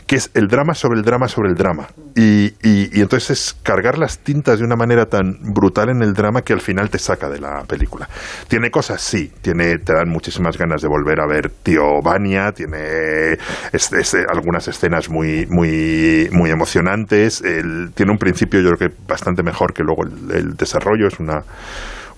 que es el drama sobre el drama sobre el drama. Y, y- y entonces es cargar las tintas de una manera tan brutal en el drama que al final te saca de la película. Tiene cosas, sí, tiene, te dan muchísimas ganas de volver a ver Tío Vania, tiene es- algunas escenas muy, muy, muy emocionantes, tiene un principio yo creo que bastante mejor que luego el desarrollo, es una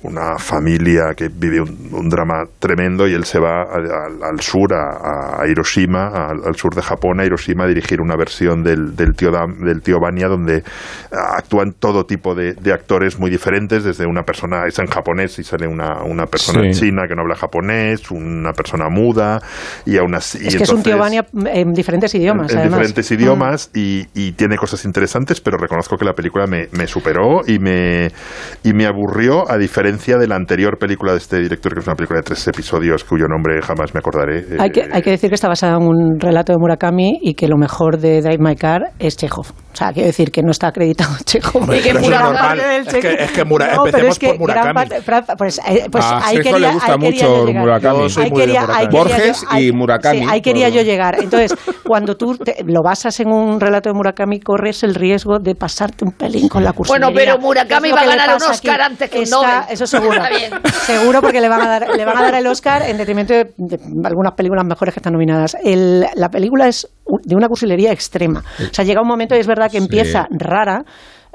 una familia que vive un, un drama tremendo y él se va a- a- al sur, a, a Hiroshima, al, al sur de Japón, a Hiroshima, a dirigir una versión del, del, tío, del tío Vania donde ah, actúan todo tipo de, de actores muy diferentes, desde una persona, es en japonés y sale una, una persona Sí. china que no habla japonés, una persona muda y aún así... es que es un tío entonces- Vania en diferentes idiomas, en además. diferentes idiomas y, y tiene cosas interesantes, pero reconozco que la película me, me superó y me, y me aburrió, a diferencia de la anterior película de este director, que es una película de tres episodios cuyo nombre jamás me acordaré. Hay que, Eh, hay que decir que está basada en un relato de Murakami y que lo mejor de Drive My Car es Chekhov. O sea, quiero decir que no está acreditado Chekhov. Hombre, Y que pero eso es normal. que, es que Mura- No, pero empecemos es que por Murakami. parte- pues, eh, pues A ahí quería, le gusta ahí quería mucho yo llegar. Murakami. Yo soy Ahí muy quería- Murakami. quería yo- Borges ahí- y Murakami. sí, ahí quería yo llegar. Entonces, cuando tú te- lo basas en un relato de Murakami, corres el riesgo de pasarte un pelín con la cursilería. Bueno, pero Murakami va a ganar un Oscar aquí. antes que un Está- Nobel. Eso seguro. Seguro porque le van a dar, le van a dar el Oscar en detrimento de, de algunas películas mejores que están nominadas. El- la película es de una cursilería extrema. O sea, llega un momento y es verdad que empieza rara.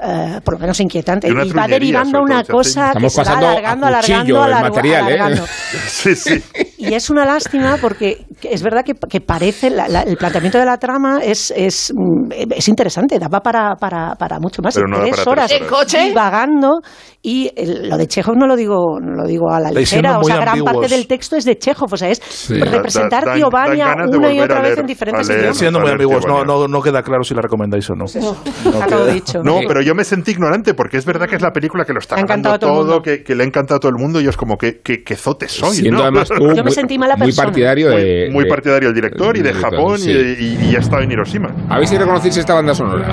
Eh, por lo menos inquietante Y y va derivando una cosa que se va pasando a alargando, cuchillo alargando, el alargando, material, ¿eh? alargando. Sí, sí. Y es una lástima porque es verdad que, que parece, la- la- el planteamiento de la trama es, es, mm, es interesante, daba para, para, para mucho más. Pero no da tres para horas tres horas. ¿En coche? divagando y el- lo de Chekhov no lo digo, no lo digo a la ligera, o sea, gran ambiguos. parte del texto es de Chekhov, o sea, es Sí. representar Da- ganas de una y otra vez leer- en diferentes leer. idiomas. Siendo muy ambiguos, no, no, no queda claro si la recomendáis o no. Está todo dicho. No, pero yo me sentí ignorante porque es verdad que es la película que lo está ganando todo que, que le ha encantado a todo el mundo y yo es como que, que, que zote soy, Siendo ¿no? además tú Yo me muy- sentí mala muy persona. partidario de... muy de- partidario del director y de Japón sí. y, y- y ha estado en Hiroshima. A ver si reconocéis esta banda sonora.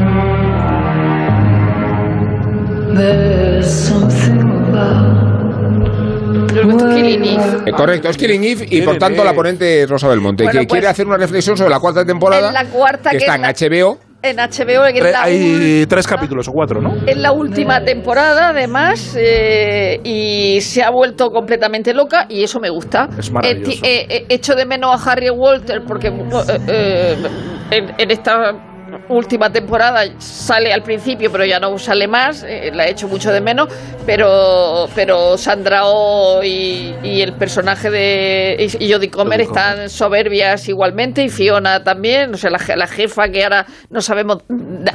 Eh, correcto, es Killing Eve y por tanto la ponente es Rosa Belmonte, Bueno, que pues, quiere hacer una reflexión sobre la cuarta temporada la cuarta, que que está es en la- HBO. En HBO, la Hay tres capítulos o cuatro, ¿no? Es la última temporada, además, eh, y se ha vuelto completamente loca, y eso me gusta. Es maravilloso. Eh, eh, eh, echo de menos a Harry Walter, porque eh, eh, en, en esta última temporada sale al principio, pero ya no sale más, eh, la he hecho mucho de menos, pero, pero Sandra Oh y, y el personaje de y y Jodie Comer están soberbias igualmente, y Fiona también, o sea, la, je- la jefa que ahora no sabemos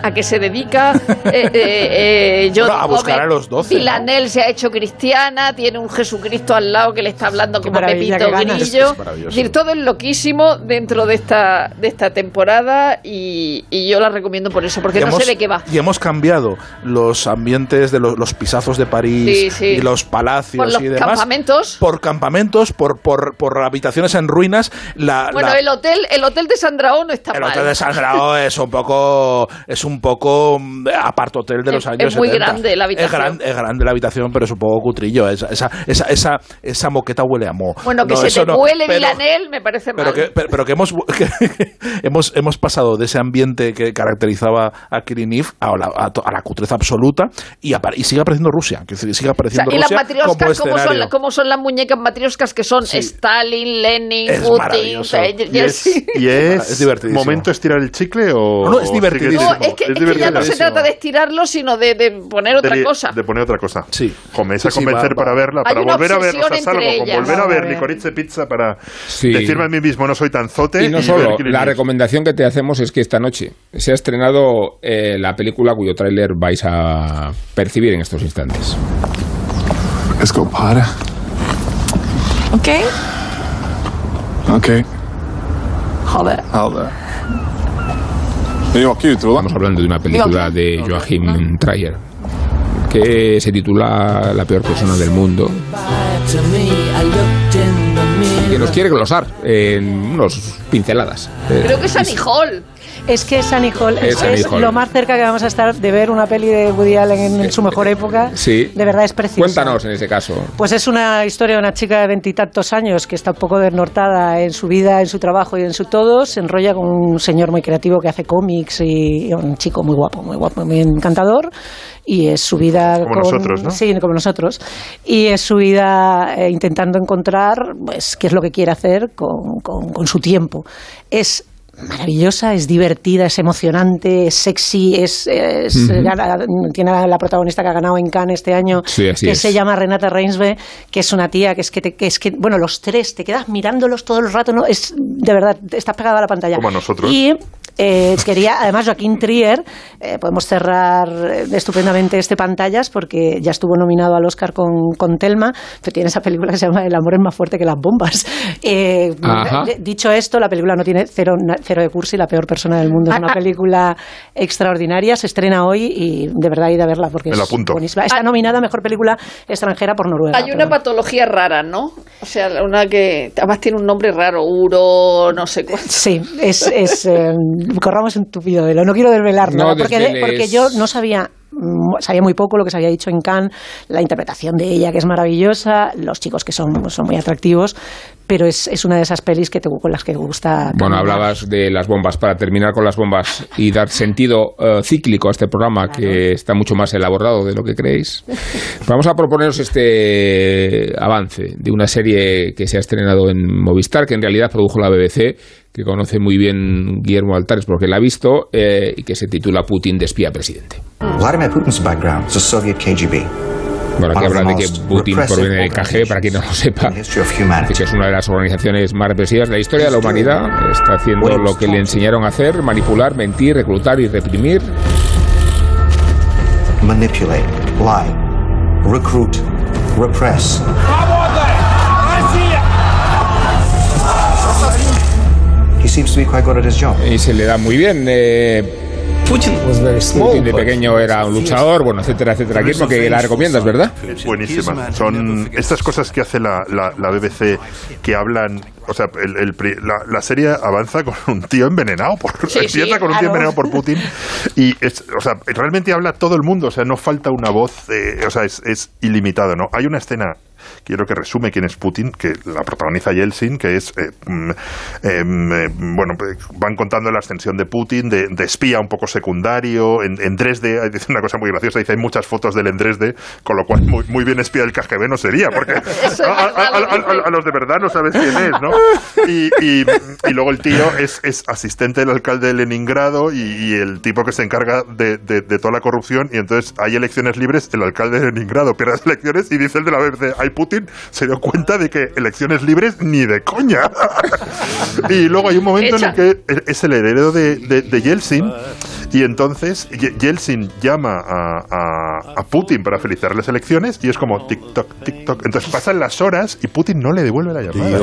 a qué se dedica. eh, eh, eh, Jodie a buscar Comer, a los 12, ¿no? Villanelle se ha hecho cristiana, tiene un Jesucristo al lado que le está hablando como maravilla, Pepito qué. Grillo. Es Es decir, todo es loquísimo dentro de esta, de esta temporada y, y yo la recomiendo por eso, porque Y no hemos- sé de qué va. Y hemos cambiado los ambientes de los, los pisazos de París Sí, sí. y los palacios Por los y demás. campamentos. Por campamentos, por, por, por habitaciones en ruinas. La, Bueno, la- el hotel, el hotel de Sandra Oh no está el mal. hotel de Sangrao es un poco es un poco mm, apart hotel de los Es- años es muy 70. grande la habitación. Es, gran- es grande la habitación, pero es un poco cutrillo. Esa, esa, esa, esa, esa moqueta huele a mo. Bueno, que No, se te no, cuele pero- Villanelle me parece mal. pero que, pero, pero que hemos que hemos hemos pasado de ese ambiente que caracterizaba a Eve a la, a, to- a la cutreza absoluta y, apare- y sigue apareciendo Rusia que sigue O sea, apareciendo y las Rusia como ¿cómo son, la- cómo son las muñecas matrioscas que son Sí. Stalin, Lenin, Es Putin? maravilloso. eh, Y ya es, sí. y es, Es divertidísimo. momento estirar el chicle o No, no, es o divertidísimo. No, es que, es que ya no se trata de estirarlo, sino de, de poner otra de, cosa. de poner otra cosa. Sí. Joder, esa Sí, sí, convencer va- va. para verla, Hay para una volver a ver, o sea, salgo ellas. volver a ver. Licorice Pizza para Sí. decirme a mí mismo no soy tan zote. Y no solo, la recomendación que te hacemos es que esta noche se ha estrenado eh, la película cuyo tráiler vais a percibir en estos instantes. Let's go. Det är jag kul, tror Estamos hablando de una película de Joachim Trier que se titula La peor persona del mundo nos quiere glosar en unos pinceladas. Creo que es Annie Hall. Es que Sunny Hall Es es Hall. lo más cerca que vamos a estar de ver una peli de Woody Allen en, en su mejor época. Sí. De verdad es preciosa. Cuéntanos en ese caso. Pues es una historia de una chica de veintitantos años que está un poco desnortada en su vida, en su trabajo y en su todo. Se enrolla con un señor muy creativo que hace cómics y, y un chico muy guapo, muy guapo, muy encantador. Y es su vida. Como con- nosotros, ¿no? Sí, como nosotros. Y es su vida eh, intentando encontrar pues, qué es lo que quiere hacer con, con- con su tiempo. Es maravillosa, es divertida, es emocionante, es sexy, es, es- Ujú. gana- tiene a la protagonista que ha ganado en Cannes este año, Sí, que es. se llama Renata Reinsve, que es una tía que es que, te- que es que bueno los tres te quedas mirándolos todo el rato, no es de verdad estás pegada a la pantalla. Como nosotros. Y eh, quería, además, Joaquín Trier, eh, podemos cerrar eh, estupendamente este pantallas porque ya estuvo nominado al Oscar con, con Telma, que tiene esa película que se llama El amor es más fuerte que las bombas. Eh, dicho esto, la película no tiene cero, cero de cursi, la peor persona del mundo. Es una película extraordinaria, se estrena hoy y de verdad ir a verla porque Me es buenísima. Está nominada a mejor película extranjera por Noruega. Hay una patología rara, ¿no? O sea, una que además tiene un nombre raro, uro, no sé cuánto. Sí, es, es, eh, corramos en tupido velo. No quiero desvelar No nada, porque, desveles. porque yo no sabía mm, sabía muy poco lo que se había dicho en Cannes, la interpretación de ella que es maravillosa, los chicos que son, son muy atractivos, pero es, es una de esas pelis que te, con las que gusta. Bueno, caminar. hablabas de las bombas. Para terminar con las bombas y dar sentido eh, cíclico a este programa, que está mucho más elaborado de lo que creéis, vamos a proponeros este avance de una serie que se ha estrenado en Movistar, que en realidad produjo la BBC, que conoce muy bien Guillermo Altares porque la ha visto, eh, y que se titula Putin de espía presidente. Vladimir Putin's background is the Soviet KGB. Bueno, aquí One of habla the de que Putin proviene del KGB, para quien no lo sepa, es una de las organizaciones más represivas de la historia de la humanidad. Está haciendo lo que le enseñaron a hacer, manipular, mentir, reclutar y reprimir. Manipulate, lie, recruit, repress. Y se le da muy bien. eh, Putin de pequeño era un luchador, bueno, etcétera, etcétera. Guillermo, que la recomiendas, ¿verdad? Buenísima. Son estas cosas que hace la, la, la BBC que hablan. O sea, el- el pri- la, la serie avanza con un tío envenenado. Por, Sí, sí, empieza con un tío envenenado por Putin. Y es, o sea, realmente habla todo el mundo. O sea, no falta una voz. eh, o sea, es, es ilimitado, ¿no? Hay una escena. Quiero que resume quién es Putin, que la protagoniza Yeltsin, que es, eh, mm, em, eh, bueno, pues, van contando la ascensión de Putin, de, de espía un poco secundario, en, en Dresde, dice una cosa muy graciosa, dice hay muchas fotos de él en Dresde, con lo cual muy, muy bien espía del KGB no sería, porque a, a- a- a- a los de verdad no sabes quién es, ¿no? Y, y- y luego el tío es, es asistente del alcalde de Leningrado y, y el tipo que se encarga de, de- de toda la corrupción, y entonces hay elecciones libres, el alcalde de Leningrado pierde las elecciones y dice el de la BBC, hay Putin, se dio cuenta de que elecciones libres ni de coña. y luego hay un momento en el que es el heredero de, de- de Yeltsin y entonces Ye- Yeltsin llama a, a- a Putin para felicitar las elecciones y es como tic-toc, tic-toc. Entonces pasan las horas y Putin no le devuelve la llamada.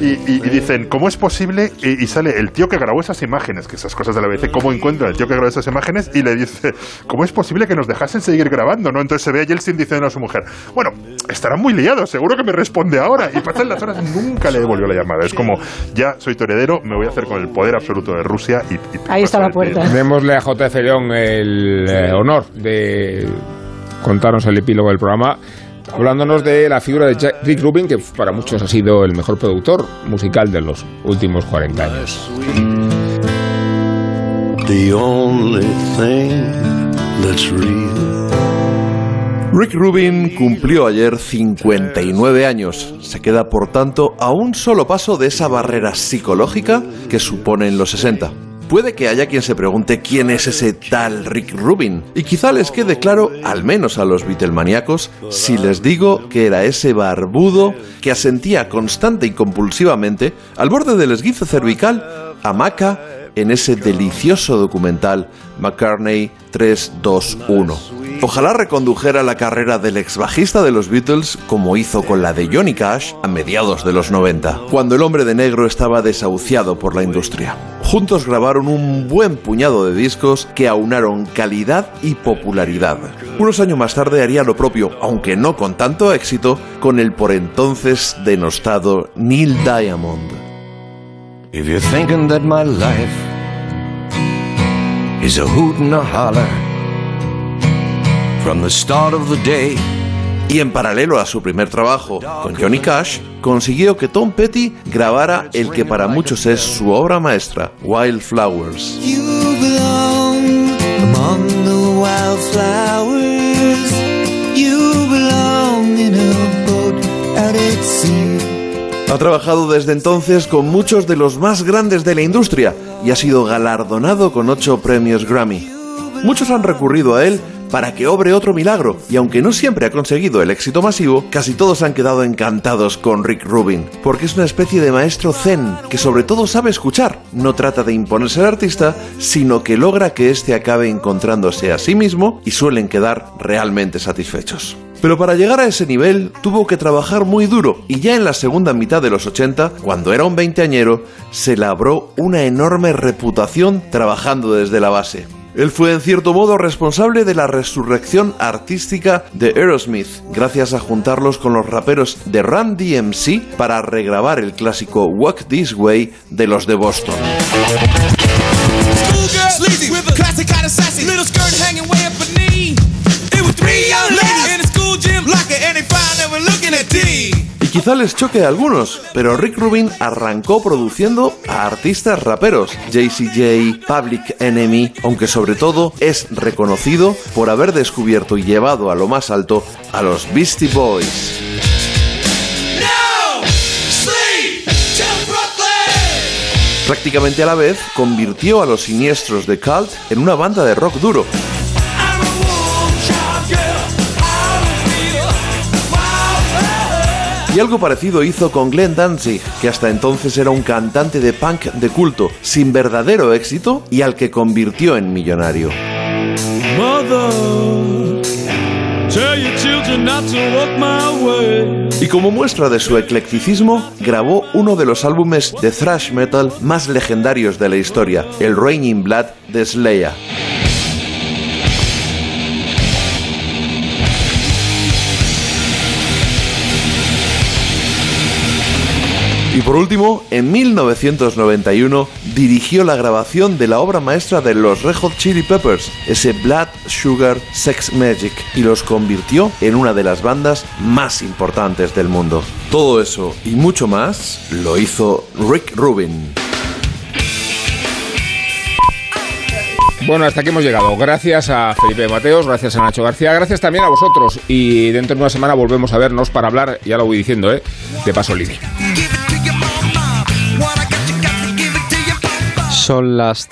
Y, y- y dicen, ¿cómo es posible? Y, y sale el tío que grabó esas imágenes, que esas cosas de la BBC, ¿cómo encuentra el tío que grabó esas imágenes? Y le dice, ¿cómo es posible que nos dejasen seguir grabando? ¿no? Entonces se ve a Yeltsin diciendo a su mujer, bueno, estarán muy liados, seguro que me responde ahora. Y pasan las horas y nunca le devolvió la llamada. Es como, ya soy tu heredero, me voy a hacer con el poder absoluto de Rusia y... y Ahí está la puerta. Démosle a JF León el eh, honor de contarnos el epílogo del programa, hablándonos de la figura de Jack- Rick Rubin, que para muchos ha sido el mejor productor musical de los últimos 40 años. The only thing that's real. Rick Rubin cumplió ayer 59 años. Se queda, por tanto, a un solo paso de esa barrera psicológica que suponen los 60. Puede que haya quien se pregunte quién es ese tal Rick Rubin, y quizá les quede claro, al menos a los Beatlemaníacos, si les digo que era ese barbudo que asentía constante y compulsivamente al borde del esguince cervical hamaca en ese delicioso documental McCartney 321. Ojalá recondujera la carrera del ex bajista de los Beatles como hizo con la de Johnny Cash a mediados de los 90, cuando el hombre de negro estaba desahuciado por la industria. Juntos grabaron un buen puñado de discos que aunaron calidad y popularidad. Unos años más tarde haría lo propio, aunque no con tanto éxito, con el por entonces denostado Neil Diamond. If you're thinking that my life is a hoot a holler from the start of the day. Y en paralelo a su primer trabajo con Johnny Cash, consiguió que Tom Petty grabara el que para muchos es su obra maestra, Wildflowers. Ha trabajado desde entonces con muchos de los más grandes de la industria y ha sido galardonado con ocho premios Grammy. Muchos han recurrido a él para que obre otro milagro, y aunque no siempre ha conseguido el éxito masivo, casi todos han quedado encantados con Rick Rubin, porque es una especie de maestro zen que sobre todo sabe escuchar. No trata de imponerse al artista, sino que logra que éste acabe encontrándose a sí mismo y suelen quedar realmente satisfechos. Pero para llegar a ese nivel tuvo que trabajar muy duro y ya en la segunda mitad de los 80, cuando era un veinteañero, se labró una enorme reputación trabajando desde la base. Él fue en cierto modo responsable de la resurrección artística de Aerosmith, gracias a juntarlos con los raperos de Run DMC para regrabar el clásico Walk This Way de los de Boston. Quizá les choque a algunos, pero Rick Rubin arrancó produciendo a artistas raperos, JCJ, Public Enemy, aunque sobre todo es reconocido por haber descubierto y llevado a lo más alto a los Beastie Boys. Prácticamente a la vez, convirtió a los siniestros de Cult en una banda de rock duro. Y algo parecido hizo con Glenn Danzig, que hasta entonces era un cantante de punk de culto, sin verdadero éxito y al que convirtió en millonario. Y como muestra de su eclecticismo, grabó uno de los álbumes de thrash metal más legendarios de la historia, el Raining Blood de Slayer. Y por último, en 1991 dirigió la grabación de la obra maestra de los Red Hot Chili Peppers, ese Blood Sugar Sex Magic, y los convirtió en una de las bandas más importantes del mundo. Todo eso y mucho más lo hizo Rick Rubin. Bueno, hasta aquí hemos llegado. Gracias a Felipe Mateos, gracias a Nacho García, gracias también a vosotros. Y dentro de una semana volvemos a vernos para hablar, ya lo voy diciendo, ¿eh? de Pasolini. Son las